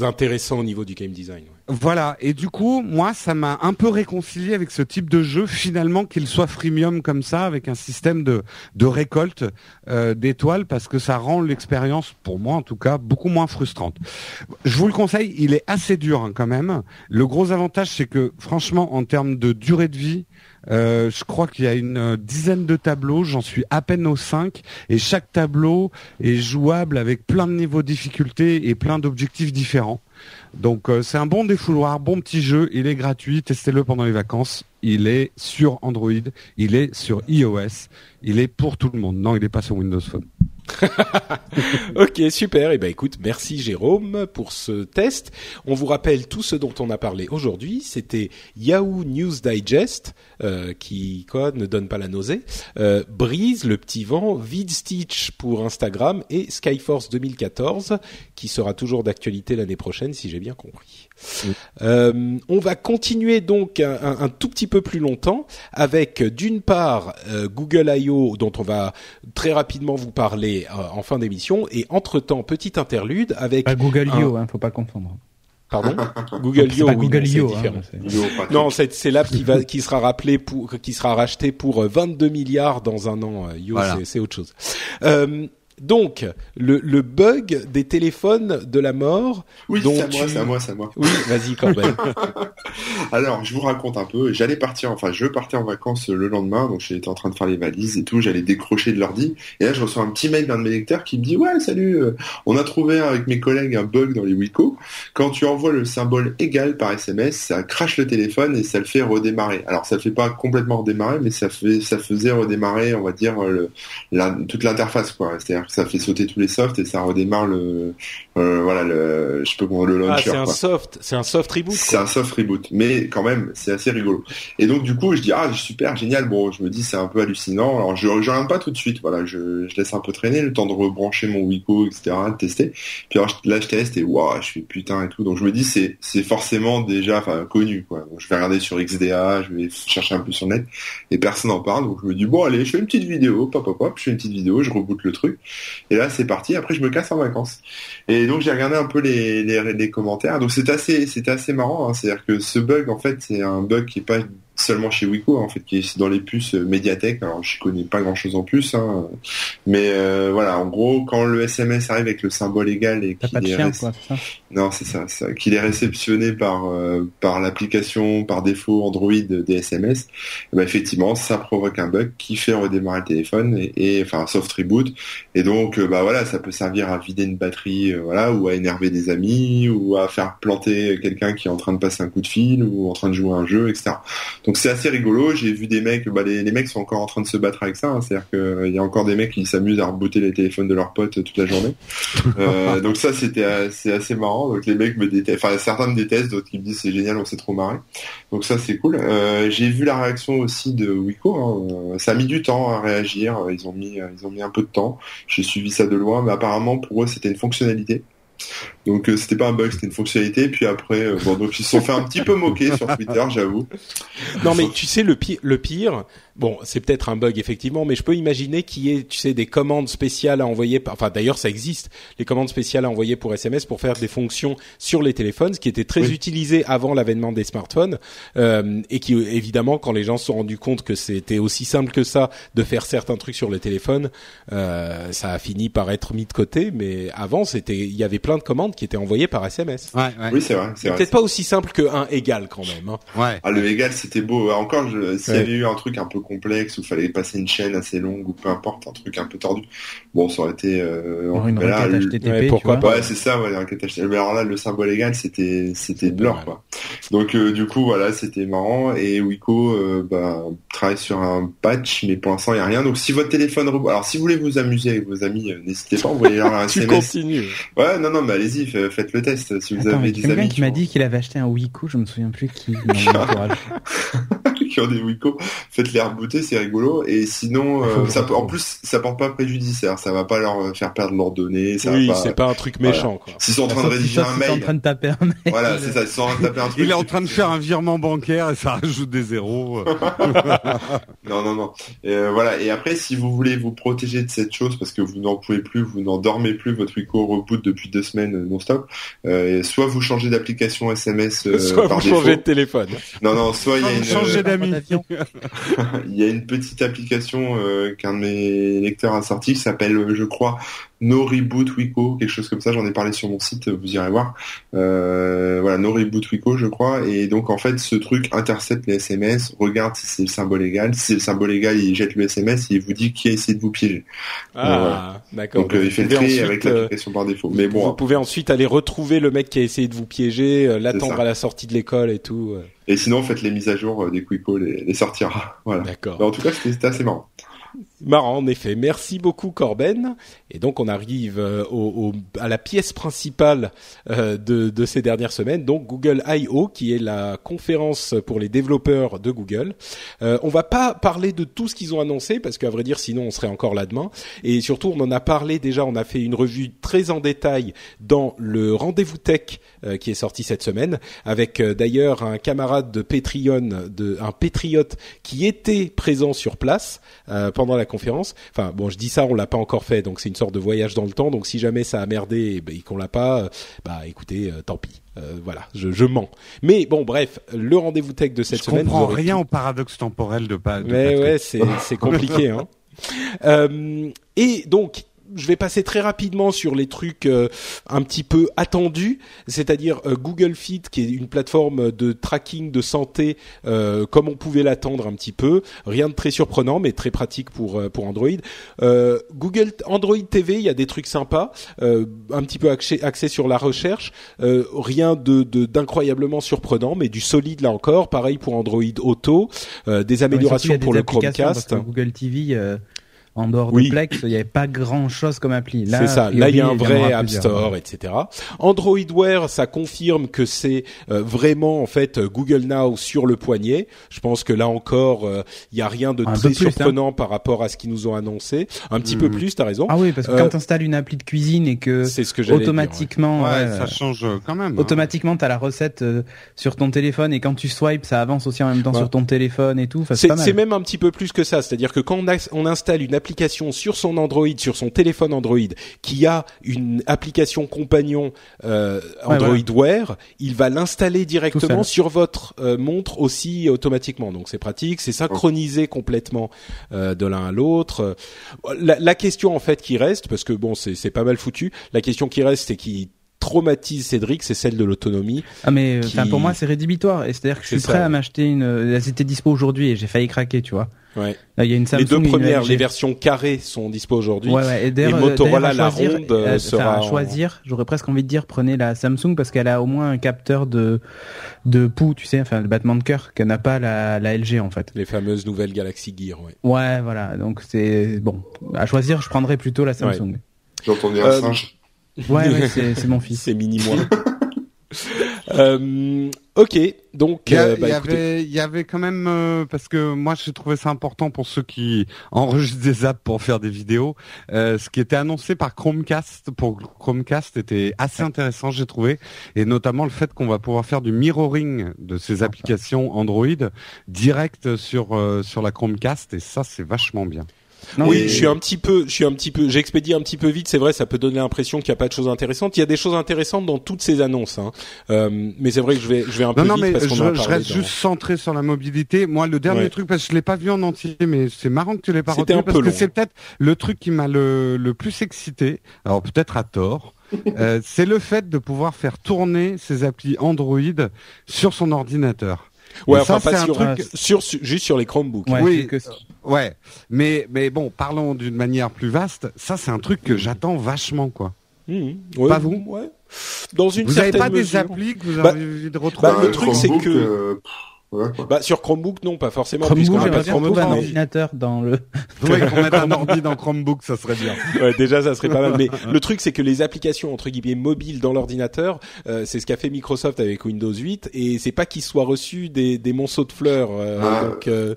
intéressant au niveau du game design. ouais. Voilà, et du coup, moi, ça m'a un peu réconcilié avec ce type de jeu, finalement, qu'il soit freemium comme ça, avec un système de, de récolte euh, d'étoiles, parce que ça rend l'expérience, pour moi en tout cas, beaucoup moins frustrante. Je vous le conseille, il est assez dur hein, quand même. Le gros avantage, c'est que, franchement, en termes de durée de vie, euh, je crois qu'il y a une euh, dizaine de tableaux, j'en suis à peine aux cinq, et chaque tableau est jouable avec plein de niveaux de difficulté et plein d'objectifs différents. Donc euh, c'est un bon défouloir, bon petit jeu, il est gratuit, testez-le pendant les vacances. Il est sur Android, il est sur iOS, il est pour tout le monde. Non, il n'est pas sur Windows Phone. Ok, super. Et ben écoute, merci Jérôme pour ce test. On vous rappelle tout ce dont on a parlé aujourd'hui. C'était Yahoo News Digest, euh, qui quoi ne donne pas la nausée, euh, Breeze, le petit vent, VidStitch pour Instagram et Skyforce 2014, qui sera toujours d'actualité l'année prochaine, si j'ai bien compris. Euh, on va continuer donc un, un- un tout petit peu plus longtemps avec d'une part euh, Google I.O. dont on va très rapidement vous parler euh, en fin d'émission et entre-temps petit interlude avec Pas Google un- Yo, hein, faut pas confondre. Pardon Google Yo oui, Google non, c'est Yo. différent. hein, Yo. Non, c'est c'est l'app qui va qui sera rappelé pour qui sera racheté pour euh, 22 milliards dans un an. euh, Yo, Voilà. c'est autre chose. Euh, donc le, le bug des téléphones de la mort. Oui, c'est à moi, tu- c'est à moi, c'est à moi. Oui, vas-y Corbel. Alors, je vous raconte un peu. J'allais partir, enfin, je partais en vacances le lendemain, donc j'étais en train de faire les valises et tout. J'allais décrocher de l'ordi. Et là, je reçois un petit mail d'un de mes lecteurs qui me dit, ouais, salut, euh, on a trouvé avec mes collègues un bug dans les Wiko. Quand tu envoies le symbole égal par SMS, ça crache le téléphone et ça le fait redémarrer. Alors, ça le fait pas complètement redémarrer, mais ça fait, ça faisait redémarrer, on va dire, le, la- toute l'interface, quoi. C'est-à-dire ça fait sauter tous les softs et ça redémarre le, euh, voilà, le, je pas comment le Ah, launcher. c'est un quoi. soft, c'est un soft reboot. C'est un soft reboot, mais quand même, c'est assez rigolo. Et donc du coup, je dis ah super génial. Bon, je me dis c'est un peu hallucinant. Alors je je regarde pas tout de suite. Voilà, je, je laisse un peu traîner le temps de rebrancher mon Wiko, etc. De tester. Puis alors, là je teste et waouh, je fais putain et tout. Donc je me dis c'est c'est forcément déjà enfin connu quoi. Donc je vais regarder sur XDA, je vais chercher un peu sur net et personne n'en parle. Donc je me dis bon allez, je fais une petite vidéo, pop pop pop, je fais une petite vidéo, je reboot le truc. Et là c'est parti. Après je me casse en vacances. Et donc j'ai regardé un peu les, commentaires. Donc c'est assez marrant. Hein. C'est-à-dire que ce bug en fait c'est un bug qui est pas seulement chez Wiko en fait qui est dans les puces euh, Mediatek. Alors je connais pas grand chose en plus, hein. mais euh, voilà en gros quand le SMS arrive avec le symbole égal et qu'il est chien, réc- quoi, c'est ça? Non, c'est ça, c'est ça. Qu'il est réceptionné par euh, par l'application par défaut Android des SMS, eh ben, effectivement, ça provoque un bug qui fait redémarrer le téléphone et, et- enfin un soft reboot. Et donc, euh, bah voilà, ça peut servir à vider une batterie, voilà, ou à énerver des amis, ou à faire planter quelqu'un qui est en train de passer un coup de fil ou en train de jouer à un jeu, etc. Donc c'est assez rigolo. J'ai vu des mecs, bah les, les mecs sont encore en train de se battre avec ça. hein. C'est-à-dire qu'il y a encore des mecs qui s'amusent à rebooter les téléphones de leurs potes toute la journée. Euh, donc ça c'était euh, assez marrant. Donc les mecs me détestent, enfin certains me détestent, d'autres qui me disent c'est génial, on s'est trop marré. Donc ça c'est cool. Euh, j'ai vu la réaction aussi de Wiko. hein. Euh, Ça a mis du temps à réagir. Ils ont mis ils ont mis un peu de temps. J'ai suivi ça de loin, mais apparemment pour eux c'était une fonctionnalité. Donc euh, c'était pas un bug, c'était une fonctionnalité. Puis après, euh, bon donc ils se sont fait un petit peu moquer sur Twitter, j'avoue. Non mais tu sais le pire, le pire, bon c'est peut-être un bug effectivement, mais je peux imaginer qu'il y ait tu sais des commandes spéciales à envoyer, enfin d'ailleurs ça existe, les commandes spéciales à envoyer pour SMS pour faire des fonctions sur les téléphones, ce qui était très Oui. utilisé avant l'avènement des smartphones euh, et qui évidemment quand les gens se sont rendus compte que c'était aussi simple que ça de faire certains trucs sur les téléphones, euh, ça a fini par être mis de côté, mais avant c'était il y avait plein de commandes qui étaient envoyées par SMS. Ouais, ouais. Oui c'est vrai, c'est peut-être pas aussi simple que un égal quand même. Hein. ouais. Ah, le égal, c'était beau. Encore, je- s'il y avait eu un truc un peu complexe où il fallait passer une chaîne assez longue ou peu importe, un truc un peu tordu, bon, ça aurait été. Euh, une là, requête le- HTTP, ouais, tu pourquoi pas. Ouais, c'est ça, ouais. Mais alors là, le symbole égal, c'était, c'était de l'or, quoi. Donc, euh, du coup, voilà, c'était marrant. Et Wiko, euh, bah, travaille sur un patch, mais pour l'instant, il n'y a rien. Donc, si votre téléphone, alors, si vous voulez vous amuser avec vos amis, euh, n'hésitez pas, envoyez leur un Tu SMS. continues. Ouais, non, non, mais allez-y, fa- faites le test. Si vous Attends, avez des quelqu'un amis qui m'a dit qu'il avait acheté un Wiko, je me souviens plus qui qui ont des Wiko, faites-les rebooter, c'est rigolo. Et sinon, euh, ça peut, en plus, ça porte pas préjudice. Ça va pas leur faire perdre leurs données. Ça oui, pas... c'est pas un truc méchant. S'ils sont en train de rédiger un t'es en mail, train de taper un mail. voilà, c'est ça. Ils sont en train de taper un truc. Il est en train de faire un virement bancaire et ça rajoute des zéros. Non, non, non. Euh, voilà. Et après, si vous voulez vous protéger de cette chose parce que vous n'en pouvez plus, vous n'en dormez plus, votre Wiko reboot depuis deux semaines non-stop, euh, soit vous changez d'application SMS euh, Soit par vous défaut. changez de téléphone. Non, non, soit il y a une, euh, d'amis. il y a une petite application euh, qu'un de mes lecteurs a sorti qui s'appelle, je crois, No Reboot Wiko, quelque chose comme ça. J'en ai parlé sur mon site, vous irez voir. Euh, voilà, No Reboot Wiko, je crois. Et donc en fait, ce truc intercepte les SMS, regarde si c'est le symbole égal. Si c'est le symbole égal, il jette le SMS et il vous dit qui a essayé de vous piéger. Ah, d'accord. Donc euh, Vous il fait le tri ensuite, avec euh, l'application par défaut. Mais vous bon, pouvez ensuite aller retrouver le mec qui a essayé de vous piéger, l'attendre à la sortie de l'école et tout. et sinon faites les mises à jour des Wiko, les, les sortira. Voilà. D'accord. En tout cas, c'était assez marrant. Marrant, en effet. Merci beaucoup, Corben. Et donc, on arrive euh, au, au- à la pièce principale euh, de, de ces dernières semaines, donc Google I.O., qui est la conférence pour les développeurs de Google. Euh, on va pas parler de tout ce qu'ils ont annoncé, parce qu'à vrai dire, sinon, on serait encore là demain. Et surtout, on en a parlé déjà, on a fait une revue très en détail dans le Rendez-vous Tech euh, qui est sorti cette semaine, avec d'ailleurs un camarade de Patreon, de, un patriote qui était présent sur place pendant la conférence. Enfin bon, je dis ça, on l'a pas encore fait, donc c'est une sorte de voyage dans le temps. Donc si jamais ça a merdé et, ben, et qu'on l'a pas, euh, bah écoutez, euh, tant pis. Euh, voilà, je, je mens. Mais bon, bref, le rendez-vous tech de cette Je semaine. comprends vous aurez rien tout- au paradoxe temporel de pas. de mais Patrick. ouais, c'est c'est compliqué. Hein. Euh, et donc, je vais passer très rapidement sur les trucs euh, un petit peu attendus, c'est-à-dire euh, Google Fit, qui est une plateforme de tracking de santé, euh, comme on pouvait l'attendre un petit peu. Rien de très surprenant, mais très pratique pour euh, pour Android. Euh, Google Android TV, il y a des trucs sympas, euh, un petit peu axé, axé sur la recherche. Euh, rien de de- d'incroyablement surprenant, mais du solide là encore. Pareil pour Android Auto, euh, des Ouais, surtout, améliorations a des pour le Chromecast. Google TV, en dehors Oui. de Plex, il n'y avait pas grand chose comme appli. Là, C'est ça. Là, il y a un vrai App. Store, etc. Android Wear, ça confirme que c'est euh, vraiment en fait euh, Google Now sur le poignet. Je pense que là encore, euh, il y a rien de Un très hein. surprenant par rapport à ce qu'ils nous ont annoncé. Un petit peu Mhm. plus, t'as raison. Ah oui, parce que Euh, quand tu installes une appli de cuisine et que c'est ce que j'allais dire, ouais. automatiquement, Ouais, ouais, ça change quand même. hein. automatiquement t'as la recette euh, sur ton téléphone et quand tu swipes, ça avance aussi en même temps Ouais. sur ton téléphone et tout. Enfin, c'est même un petit peu plus que ça, c'est-à-dire que quand on, a- on installe une application sur son Android, sur son téléphone Android, qui a une application compagnon euh, Android Wear, il va l'installer directement sur votre euh, montre aussi automatiquement. Donc c'est pratique, c'est synchronisé complètement euh, de l'un à l'autre. La, la question en fait qui reste, parce que bon c'est pas mal foutu, la question qui reste c'est qui traumatise Cédric, c'est celle de l'autonomie. Ah mais qui- pour moi c'est rédhibitoire et c'est-à-dire que je suis prêt ça. à m'acheter une. Elles étaient dispo aujourd'hui et j'ai failli craquer, tu vois. Ouais. Là, il y a une Samsung les deux premières, les versions carrées sont dispo aujourd'hui. Ouais, ouais. Et, d'ailleurs, Et euh, Motorola, la ronde, euh, enfin, sera à en- choisir. J'aurais presque envie de dire prenez la Samsung parce qu'elle a au moins un capteur de de pouls, tu sais, enfin le battement de cœur que n'a pas la, la LG en fait. Les fameuses nouvelles Galaxy Gear, ouais. Ouais, voilà. Donc c'est bon. À choisir, je prendrais plutôt la Samsung. J'ai entendu un Euh, singe. Ouais, ouais, c'est c'est mon fils. C'est mini moi. euh, ok, donc Il y, a- euh, bah, avait, y avait quand même euh, parce que moi j'ai trouvé ça important pour ceux qui enregistrent des apps pour faire des vidéos. Euh, ce qui était annoncé par Chromecast pour Chromecast était assez intéressant, j'ai trouvé, et notamment le fait qu'on va pouvoir faire du mirroring de ces applications Android direct sur euh, sur la Chromecast, et ça c'est vachement bien. Non, oui, je suis un petit peu, je suis un petit peu, j'expédie un petit peu vite. C'est vrai, ça peut donner l'impression qu'il n'y a pas de choses intéressantes. Il y a des choses intéressantes dans toutes ces annonces, hein. Euh, mais c'est vrai que je vais, je vais un peu Non, non, vite mais parce je, qu'on en a je parlé reste dans- juste centré sur la mobilité. Moi, le dernier Ouais. truc, parce que je l'ai pas vu en entier, mais c'est marrant que tu l'aies pas C'était retenu, un peu parce que long. c'est peut-être le truc qui m'a le, le plus excité. Alors peut-être à tort. euh, c'est le fait de pouvoir faire tourner ses applis Android sur son ordinateur. Ouais, enfin ça, pas c'est un sur, truc- sur, sur- juste sur les Chromebooks. Ouais, Oui. que- Ouais, mais mais bon, parlons d'une manière plus vaste. Ça, c'est un truc que j'attends vachement, quoi. Mmh. Ouais, Pas vous Ouais. Dans une Vous avez certaine pas des applis que vous Bah, avez envie de retrouver bah, le truc, c'est que- euh, Bah sur Chromebook non, pas forcément. Chromebook, a j'aimerais pas de retrouver un Chromebook. ordinateur dans le. Faudrait qu'on mette un ordi dans Chromebook, ça serait bien. Ouais, déjà ça serait pas mal. Mais le truc c'est que les applications entre guillemets mobiles dans l'ordinateur, euh, c'est ce qu'a fait Microsoft avec Windows 8 et c'est pas qu'il soit reçu des, des monceaux de fleurs. euh, Ah. donc euh,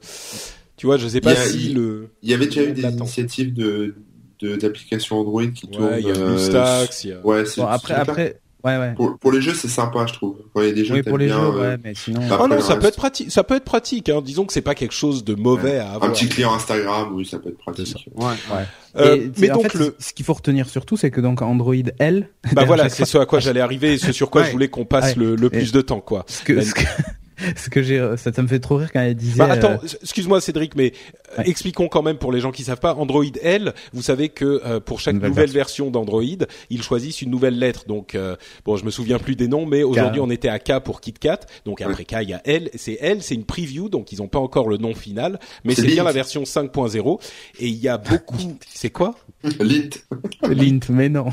tu vois, je sais pas a- si il- le Il y avait déjà eu On des initiatives de de- d'applications Android qui tournent. ouais, il y a euh, BlueStacks, il y a Ouais, c'est Bon, après, c'est- après, ouais, ouais. Pour, pour les jeux, c'est sympa, je trouve. Quand il y a des jeux Oui, pour les bien, jeux, euh, ouais, mais sinon. Oh non, ça reste. peut être pratique. Ça peut être pratique. Hein. Disons que c'est pas quelque chose de mauvais à Un avoir. petit client Instagram, oui, ça peut être pratique. Ouais. Euh, Et, mais en donc fait, le, ce qu'il faut retenir surtout, c'est que donc Android L. bah voilà, c'est ce à quoi j'allais arriver et ce sur quoi Ouais. je voulais qu'on passe Ouais. le, le plus Et- de temps, quoi. Ce que, ce que, ce que j'ai, ça, ça me fait trop rire quand elle disait. Bah attends, euh, excuse-moi Cédric, mais euh, Ouais. expliquons quand même pour les gens qui savent pas. Android L, vous savez que euh, pour chaque Nouvelle nouvelle, version d'Android, ils choisissent une nouvelle lettre. Donc euh, bon, je me souviens plus des noms, mais aujourd'hui on était à K pour KitKat. Donc après K, il y a L. C'est L, c'est une preview, donc ils ont pas encore le nom final, mais C'est bien la version 5.0. Et il y a beaucoup. c'est quoi? Lint. Lint, mais non.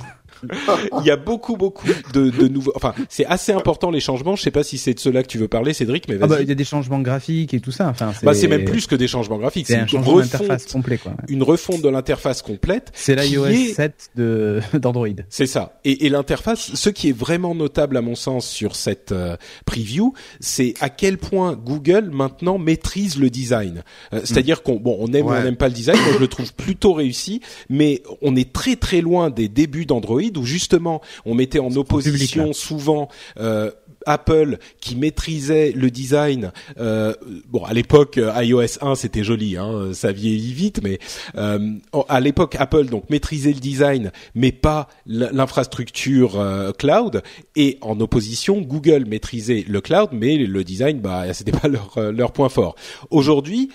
Il y a beaucoup beaucoup de, de nouveaux. Enfin, c'est assez important les changements. Je sais pas si c'est de cela que tu veux parler, Cédric, mais Ah bah, vas-y. il y a des changements graphiques et tout ça. Enfin, c'est. Bah, c'est même plus que des changements graphiques. C'est un une changement refonte, d'interface complet, quoi. une refonte de l'interface complète. C'est l'iOS est- 7 de d'Android. C'est ça. Et, et l'interface, ce qui est vraiment notable à mon sens sur cette euh, preview, c'est à quel point Google maintenant maîtrise le design. Euh, C'est-à-dire qu'on bon, on aime ou on n'aime pas le design. Moi, je le trouve plutôt réussi, mais on est très très loin des débuts d'Android où justement on mettait en opposition souvent. Euh, Apple qui maîtrisait le design. Euh, bon, à l'époque euh, iOS 1 c'était joli, hein, ça vieillit vite, mais euh, à l'époque Apple donc maîtrisait le design, mais pas l'infrastructure euh, cloud. Et en opposition, Google maîtrisait le cloud, mais le design, bah c'était pas leur euh, leur point fort. Aujourd'hui,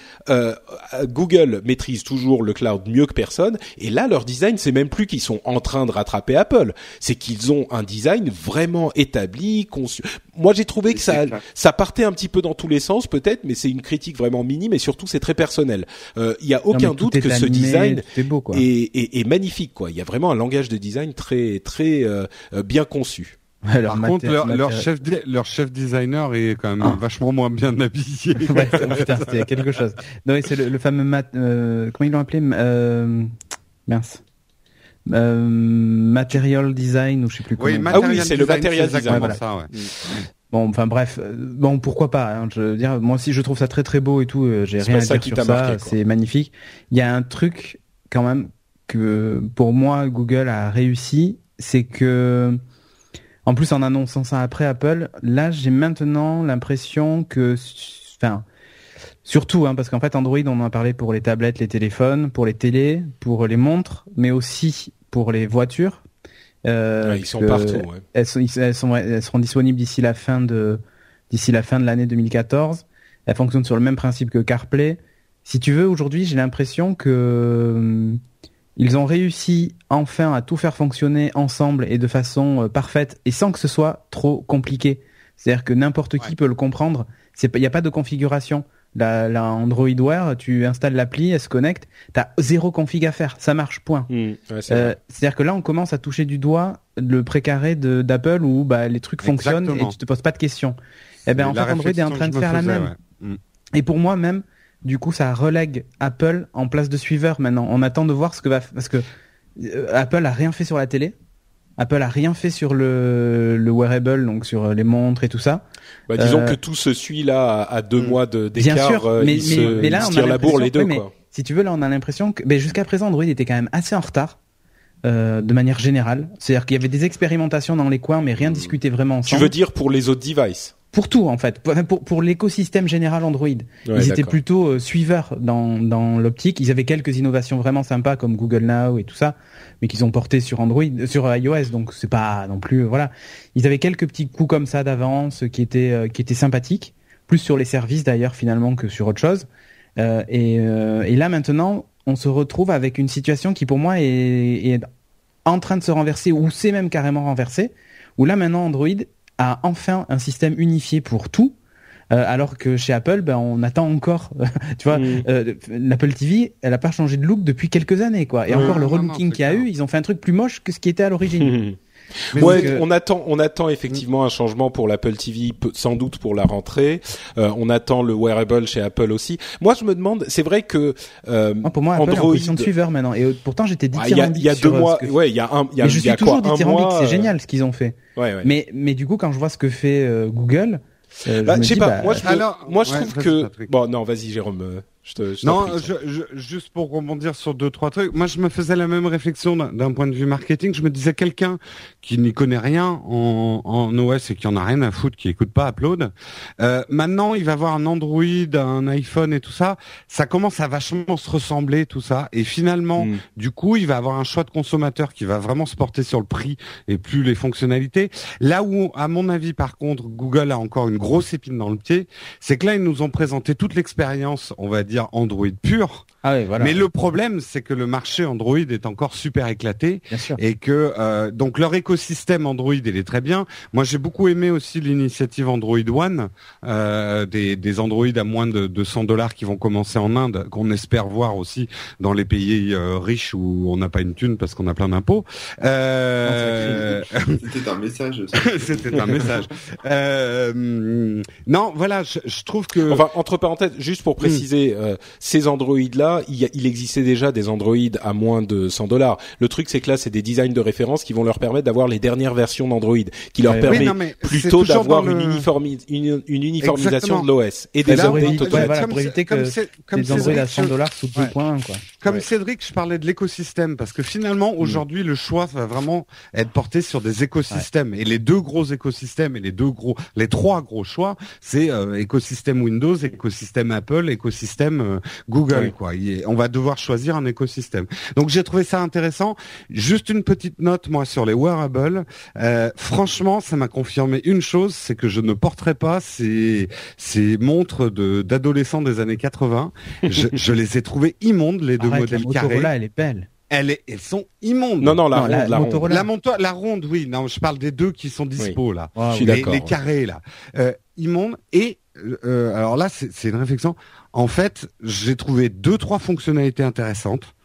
Google maîtrise toujours le cloud mieux que personne. Et là, leur design, c'est même plus qu'ils sont en train de rattraper Apple, c'est qu'ils ont un design vraiment établi, conçu. Moi, j'ai trouvé que ça clair. ça partait un petit peu dans tous les sens, peut-être, mais c'est une critique vraiment minime et surtout c'est très personnel. Euh, Il y a aucun doute que ce design est beau, quoi. est, est, est magnifique. Quoi. Il y a vraiment un langage de design très très euh, euh, bien conçu. Ouais, Par contre, maté- leur, chef, leur chef designer est quand même Ah. vachement moins bien habillé. ouais, c'était quelque chose. Non, mais c'est le, le fameux mat, euh, comment ils l'ont appelé? Euh, Mince. Euh, material design ou je sais plus comment. Oui, Ah oui, material c'est le design, material design. ça, ouais. Bon, enfin bref, euh, bon pourquoi pas. hein, je veux dire, moi aussi je trouve ça très très beau et tout. euh, J'ai rien à dire sur ça. C'est magnifique. Il y a un truc quand même que pour moi Google a réussi, c'est que en plus en annonçant ça après Apple, là j'ai maintenant l'impression que, enfin. Surtout, hein, parce qu'en fait, Android, on en a parlé pour les tablettes, les téléphones, pour les télés, pour les montres, mais aussi pour les voitures. Euh, Ouais, ils sont partout. Ouais. elles, sont, elles, sont- elles seront disponibles d'ici la fin de d'ici la fin de l'année 2014. Elles fonctionnent sur le même principe que CarPlay. Si tu veux, aujourd'hui, j'ai l'impression que hum, ils ont réussi enfin à tout faire fonctionner ensemble et de façon euh, parfaite et sans que ce soit trop compliqué. C'est-à-dire que n'importe qui Ouais. peut le comprendre. Il n'y a pas de configuration. La, la Android Wear, tu installes l'appli, elle se connecte, t'as zéro config à faire, ça marche, point. Mmh, ouais, c'est Euh. C'est-à-dire que là, on commence à toucher du doigt le précaré de- d'Apple où bah, les trucs fonctionnent et tu te poses pas de questions. Eh ben, en fait, Android est en train de faire la même. ouais. Mm. Et pour moi même, du coup, ça relègue Apple en place de suiveur maintenant. On attend de voir ce que va parce que euh, Apple a rien fait sur la télé. Apple a rien fait sur le, le wearable, donc sur euh, les montres et tout ça. Bah, disons euh, que tout se suit là à, à deux Mm. mois de- Bien d'écart. sûr, euh, mais- mais- se, mais là, on a tirent la bourre les deux. l'impression- Quoi. Si tu veux, là, on a l'impression que ben, jusqu'à présent, Android était quand même assez en retard. euh, de manière générale, c'est-à-dire qu'il y avait des expérimentations dans les coins, mais rien discuté vraiment Tu ensemble. veux dire pour les autres devices? Pour tout en fait, pour, pour, pour l'écosystème général Android. Ouais, ils étaient plutôt euh, suiveurs dans, dans l'optique. Ils avaient quelques innovations vraiment sympas comme Google Now et tout ça, mais qu'ils ont porté sur Android, euh, sur iOS. Donc c'est pas non plus euh, voilà. Ils avaient quelques petits coups comme ça d'avance qui étaient euh, qui étaient sympathiques, plus sur les services d'ailleurs finalement que sur autre chose. Euh, et, et là maintenant, on se retrouve avec une situation qui pour moi est, est en train de se renverser ou c'est même carrément renversé. Où là maintenant Android a enfin un système unifié pour tout. Euh, alors que chez Apple, ben, on attend encore. tu vois, Mm. euh, l'Apple TV, elle a pas changé de look depuis quelques années, quoi. Et Ouais. encore le relooking qu'il y a eu, ils ont fait un truc plus moche que ce qui était à l'origine. ouais, on attend, on attend effectivement un changement pour l'Apple TV, sans doute pour la rentrée. Euh, on attend le wearable chez Apple aussi. Moi, je me demande, c'est vrai que euh, pour moi, Apple Android... est en de suiveur maintenant. Et pourtant, j'étais dit ah, il y a, il y a deux mois, ouais, il y a un, il y a, je suis toujours quoi, mois, c'est génial ce qu'ils ont fait. Ouais, ouais. Mais, mais du coup, quand je vois ce que fait euh, Google, euh, bah, je sais pas. Bah, moi, je, Alors, moi, je trouve que bon, non, vas-y, Jérôme non, juste pour rebondir sur deux trois trucs. Moi, je me faisais la même réflexion d'un point de vue marketing. Je me disais quelqu'un qui n'y connaît rien en, en, OS et qui en a rien à foutre, qui écoute pas Upload. Euh, maintenant, il va avoir un Android, un iPhone et tout ça. Ça commence à vachement se ressembler tout ça. Et finalement, hmm. du coup, il va avoir un choix de consommateur qui va vraiment se porter sur le prix et plus les fonctionnalités. Là où, à mon avis, par contre, Google a encore une grosse épine dans le pied, c'est que là, ils nous ont présenté toute l'expérience, on va dire Android pur. Ah Mais le problème, c'est que le marché Android est encore super éclaté et que euh, donc leur écosystème Android, il est très bien. Moi, j'ai beaucoup aimé aussi l'initiative Android One, euh, des, des Android à moins de 200 dollars qui vont commencer en Inde, qu'on espère voir aussi dans les pays euh, riches où on n'a pas une thune parce qu'on a plein d'impôts. Euh... C'était un message. C'était un message. Euh, non, voilà, je, je, trouve que. Enfin, entre parenthèses, juste pour préciser, hmm. ces Android là il, existait déjà des Android à moins de 100 dollars. Le truc, c'est que là, c'est des designs de référence qui vont leur permettre d'avoir les dernières versions d'Android, qui leur permet plutôt d'avoir une, une, uniformisation de l'OS et des pour éviter que comme des Android à 100 dollars sous deux points, quoi. Comme Cédric, je parlais de l'écosystème parce que finalement, mm. aujourd'hui, le choix va vraiment être porté sur des écosystèmes. Et les deux gros écosystèmes et les deux gros, les trois gros choix, c'est euh, écosystème Windows, écosystème Apple, écosystème euh, Google, quoi on va devoir choisir un écosystème. Donc j'ai trouvé ça intéressant. Juste une petite note moi sur les wearables. Euh, franchement, ça m'a confirmé une chose, c'est que je ne porterai pas ces ces montres de d'adolescents des années 80. Je, je, les ai trouvées immondes les deux modèles la carrés. elle est belle. Elle est, elles sont immondes. Non, non, la ronde, la, ronde. La, ronde, oui. Non, je parle des deux qui sont dispo là. je suis les, les carrés là, euh, immondes. Et euh, alors là, c'est une réflexion. En fait, j'ai trouvé deux trois fonctionnalités intéressantes,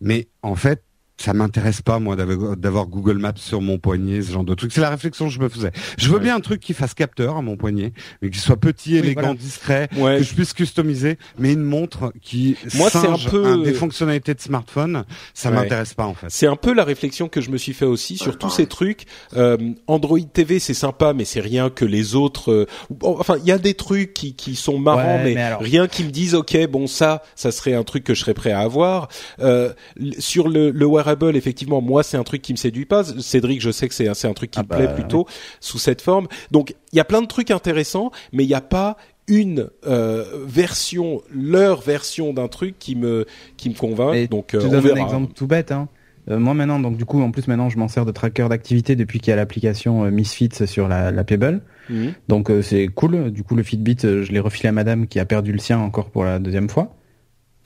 mais en fait, ça m'intéresse pas moi d'avoir Google Maps sur mon poignet, ce genre de truc. C'est la réflexion que je me faisais. Je veux bien un truc qui fasse capteur à mon poignet, mais qui soit petit, élégant, discret, que je puisse customiser. Mais une montre qui moi c'est un peu des fonctionnalités de smartphone, ça m'intéresse pas en fait. C'est un peu la réflexion que je me suis fait aussi sur tous ces trucs. Euh, Android TV c'est sympa, mais c'est rien que les autres. Euh, enfin, il y a des trucs qui, qui sont marrants, mais, rien qui me disent ok bon ça ça serait un truc que je serais prêt à avoir. Euh, sur le, le effectivement, moi, c'est un truc qui me séduit pas. Cédric, je sais que c'est un truc qui ah me plaît bah, plutôt sous cette forme. Donc, il y a plein de trucs intéressants, mais il n'y a pas une euh, version, leur version d'un truc qui me qui me convainc. donc, euh, un exemple tout bête. Hein. Euh, moi maintenant, donc du coup, en plus maintenant, je m'en sers de tracker d'activité depuis qu'il y a l'application euh, Misfits sur la, la Pebble. Mhm. Donc c'est cool. Du coup, le Fitbit, je l'ai refilé à Madame qui a perdu le sien encore pour la deuxième fois.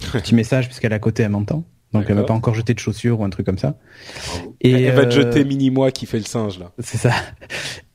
Petit message puisqu'elle est à côté, elle m'entend. Donc elle m'a pas encore jeté de chaussures ou un truc comme ça. Et elle va te jeter euh, mini moi qui fait le singe là. C'est ça.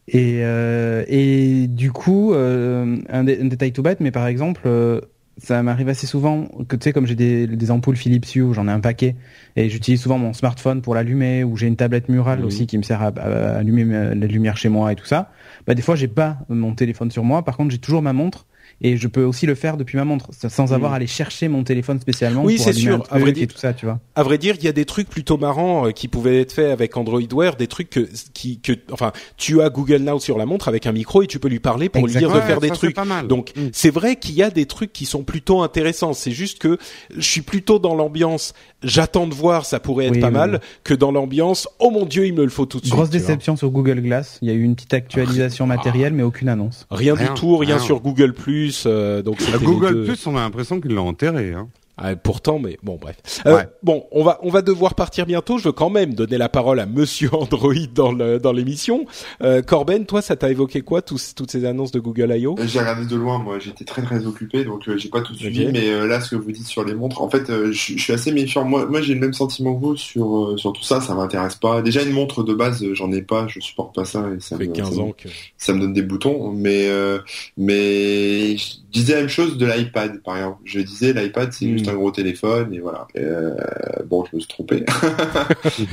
Et euh, et du coup euh, un, détail tout bête, mais par exemple euh, ça m'arrive assez souvent que tu sais comme j'ai des, des ampoules Philips Hue, j'en ai un paquet et j'utilise souvent mon smartphone pour l'allumer ou j'ai une tablette murale aussi qui me sert à, à allumer la lumière chez moi et tout ça. Bah des fois j'ai pas mon téléphone sur moi, par contre j'ai toujours ma montre et je peux aussi le faire depuis ma montre sans avoir à aller chercher mon téléphone spécialement oui c'est sûr. À vrai dire tout ça tu vois. à vrai dire il y a des trucs plutôt marrants euh, qui pouvaient être faits avec Android Wear des trucs que qui que enfin tu as Google Now sur la montre avec un micro et tu peux lui parler pour lui dire de faire des trucs. donc mm. c'est vrai qu'il y a des trucs qui sont plutôt intéressants. C'est juste que je suis plutôt dans l'ambiance j'attends de voir ça pourrait être pas mal que dans l'ambiance oh mon dieu il me le faut tout de suite grosse déception sur Google Glass. Il y a eu une petite actualisation matérielle mais aucune annonce. Rien, du tout rien, sur Google Plus euh, donc Google Plus on a l'impression qu'ils l'ont enterré hein. Ah, pourtant, mais bon, bref. Euh, Bon, on va on va devoir partir bientôt. Je veux quand même donner la parole à Monsieur Android dans le dans l'émission. Euh, Corben, toi, ça t'a évoqué quoi tous, toutes ces annonces de Google I.O. J'ai regardé de loin. Moi, j'étais très très occupé, donc euh, j'ai pas tout suivi. Mais euh, là, ce que vous dites sur les montres, en fait, je suis assez méfiant. Moi, moi, j'ai le même sentiment que vous sur sur tout ça. Ça m'intéresse pas. Déjà, une montre de base, j'en ai pas. Je supporte pas ça. Et ça, fait 15 ans que ça me donne des boutons. Mais mais je disais la même chose de l'iPad, par exemple. Je disais l'iPad, c'est juste acheté un gros téléphone et voilà. Euh, bon, je me suis trompé.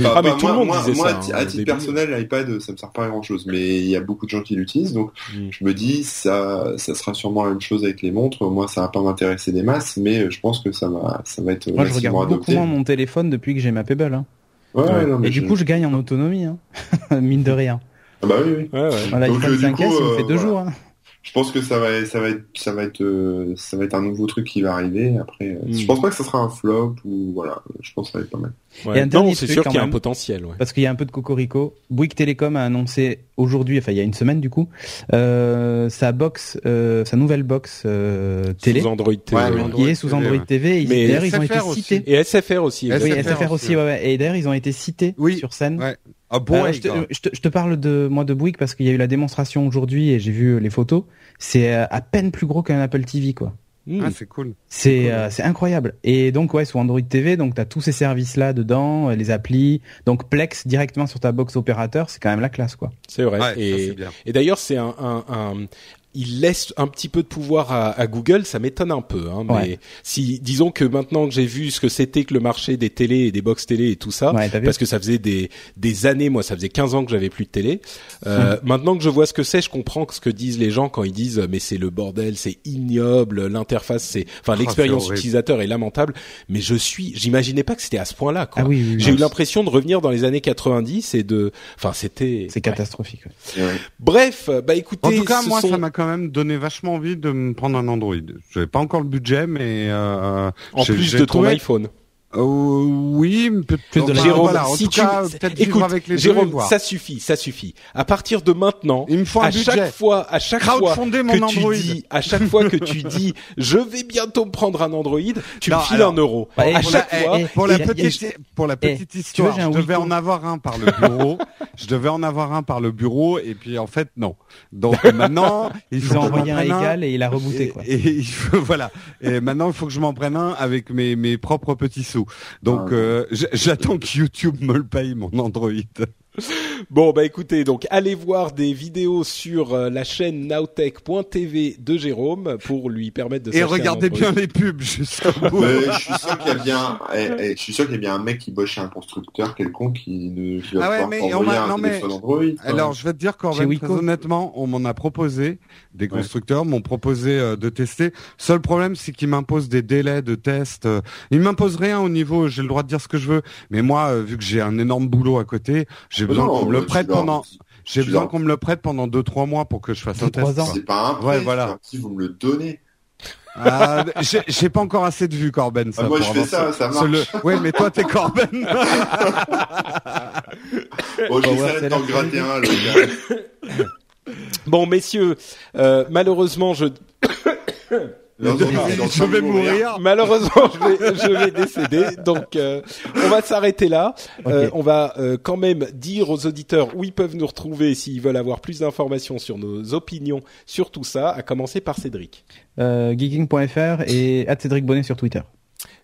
Ah, mais tout le monde disait moi, ça, hein, à titre personnel, l'iPad, ça me sert pas à grand chose, mais il y a beaucoup de gens qui l'utilisent, donc Mm. je me dis, ça, ça sera sûrement la même chose avec les montres. Moi, ça va pas m'intéresser des masses, mais je pense que ça va, ça va être Moi, je regarde beaucoup adopté. moins mon téléphone depuis que j'ai ma Pebble. Hein. Ouais, Ouais. non, mais Et du coup, je gagne en autonomie, hein. mine de rien. Ah bah oui, oui. Ouais, ouais. Voilà, Donc, euh, du 5S, coup, il me euh, fait deux voilà. jours. Hein. Je pense que ça va, ça va être, ça va être, euh, ça va être un nouveau truc qui va arriver. Après, euh, Mm. je pense pas que ça sera un flop ou voilà. Je pense que ça va être pas mal. Ouais. un dernier non, c'est truc, sûr qu'il y a un potentiel. Ouais. Parce qu'il y a un peu de cocorico. Bouygues Télécom a annoncé aujourd'hui, enfin il y a une semaine du coup, euh, sa box, euh, sa nouvelle box euh, télé, Sous Android TV. Ouais, ouais. mais qui est sous TV, Android ouais. TV. Et Mais d'ailleurs, ils ont été SFR aussi. cités. Et SFR aussi. SFR Oui. SFR aussi, aussi, ouais, ouais. Et d'ailleurs, ils ont été cités Oui. sur scène. Ouais. Ah bon, ouais, je, te, grave. je, te, je te parle de moi de Bouygues parce qu'il y a eu la démonstration aujourd'hui et j'ai vu les photos. C'est euh, à peine plus gros qu'un Apple TV quoi. Mm. Ah, c'est cool. C'est euh, c'est incroyable. Et donc ouais, sous Android TV, donc t'as tous ces services là dedans, euh, les applis, donc Plex directement sur ta box opérateur, c'est quand même la classe quoi. C'est vrai. Ouais, et et d'ailleurs, c'est un, un, un- il laisse un petit peu de pouvoir à, à Google, ça m'étonne un peu. Hein, mais Ouais. si, disons que maintenant que j'ai vu ce que c'était que le marché des télés et des box télé et tout ça, Ouais, t'as vu parce que ça faisait des, des années, moi ça faisait 15 ans que j'avais plus de télé. Euh, Maintenant que je vois ce que c'est, je comprends ce que disent les gens quand ils disent mais c'est le bordel, c'est ignoble, l'interface c'est, enfin Oh, l'expérience utilisateur est lamentable. Mais je suis, j'imaginais pas que c'était à ce point-là. Quoi. Ah oui, oui, oui. J'ai eu l'impression de revenir dans les années 90 et de, enfin c'était. C'est catastrophique. ouais. Bref, bah écoutez, En tout cas, moi, sont- ça m'a quand même donné vachement envie de me prendre un Android. Je n'ai pas encore le budget, mais euh, en plus de ton iPhone. Euh, oui, peut-être. De la- Jérôme, voilà, en si tout tu, cas, peut-être vivre écoute, avec les deux Jérôme, voir. ça suffit, ça suffit. À partir de maintenant, Il me faut un à budget. chaque fois, à chaque fois que Android. tu dis, à chaque fois que tu dis, je vais bientôt me prendre un Android, tu Non, me files alors, un euro. Ouais, à pour chaque la- fois. eh, eh, Pour la Il y a- il y a- petite, pour la Eh, petite tu histoire, je devais en avoir un par le bureau. je devais en avoir un par le bureau, et puis en fait non. Donc maintenant, il Ils faut ont que je m'en envoyé un prenne égal et il a rebooté Et, quoi. voilà. Et maintenant, il faut que je m'en prenne un avec mes, mes propres petits sous. Donc, Ah, euh, j'attends que YouTube me le paye, mon Android. Bon, bah écoutez, donc allez voir des vidéos sur euh, la chaîne nowtech.tv de Jérôme pour lui permettre de Et regardez bien les pubs jusqu'au bout. Mais je suis sûr qu'il y a bien, eh, eh, je suis sûr qu'il y a bien un mec qui bosse chez un constructeur quelconque qui ne qui va Ah ouais, mais on un non, mais- téléphone Android. Alors, je vais te dire, très honnêtement, on m'en a proposé, des Ouais. constructeurs m'ont proposé euh, de tester. Seul problème, c'est qu'ils m'imposent des délais de test. euh, Ils m'imposent rien au niveau, j'ai le droit de dire ce que je veux. Mais moi, euh, vu que j'ai un énorme boulot à côté, j'ai besoin Non, qu'on me le prête pendant, j'ai besoin qu'on me le prête pendant deux, trois mois pour que je fasse Deux, un test. trois ans. quoi. C'est pas un prêt, Ouais, voilà. Si vous me le donnez. Ah, j'ai j'ai pas encore assez de vues, Corben. Ça, Ah, moi, je fais ça, ça marche. le- Ouais, mais toi, t'es Corben. Bon, d'en Seller. gratter un, le gars. Bon, messieurs, euh, malheureusement, je Je vais mourir. Malheureusement, je vais, je vais décéder. Donc, euh, on va s'arrêter là. Euh, on va euh, quand même dire aux auditeurs où ils peuvent nous retrouver s'ils veulent avoir plus d'informations sur nos opinions sur tout ça, à commencer par Cédric. Euh, geeking.fr et Cédric Bonnet sur Twitter.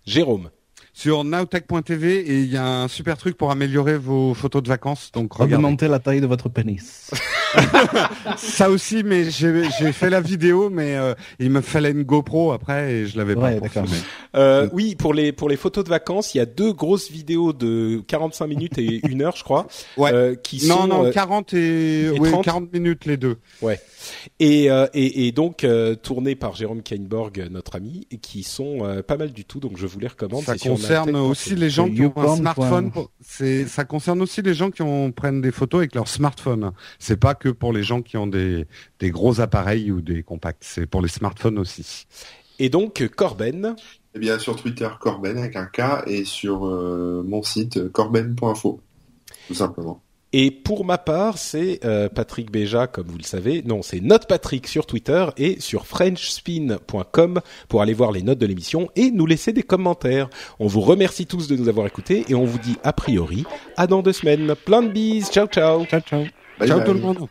Jérôme. Sur nowtech.tv et il y a un super truc pour améliorer vos photos de vacances. Donc regardez. Augmenter la taille de votre pénis. Ça aussi, mais j'ai j'ai fait la vidéo, mais euh, il me fallait une GoPro après et je l'avais pas Ouais, pour filmer. Euh, oui, pour les pour les photos de vacances, il y a deux grosses vidéos de 45 minutes et une heure, je crois, Ouais. euh, qui Non, sont non, euh, 40 et, et ouais, 30. 40 minutes les deux. et, euh, et et donc euh, tournées par Jérôme Kainborg, notre ami, et qui sont euh, pas mal du tout. Donc je vous les recommande. Ça concerne aussi les gens qui ont un smartphone. ça concerne aussi les gens qui ont prennent des photos avec leur smartphone. C'est pas que pour les gens qui ont des des gros appareils ou des compacts. C'est pour les smartphones aussi. Et donc Corben. Eh bien, sur Twitter, Corben avec un K et sur euh, mon site corben.info. Tout simplement. Et pour ma part, c'est euh, Patrick Béja, comme vous le savez. Non, c'est Note Patrick sur Twitter et sur FrenchSpin.com pour aller voir les notes de l'émission et nous laisser des commentaires. On vous remercie tous de nous avoir écoutés et on vous dit a priori à dans deux semaines. Plein de bises. Ciao, ciao. Ciao, ciao. Bye Ciao bye. tout le monde.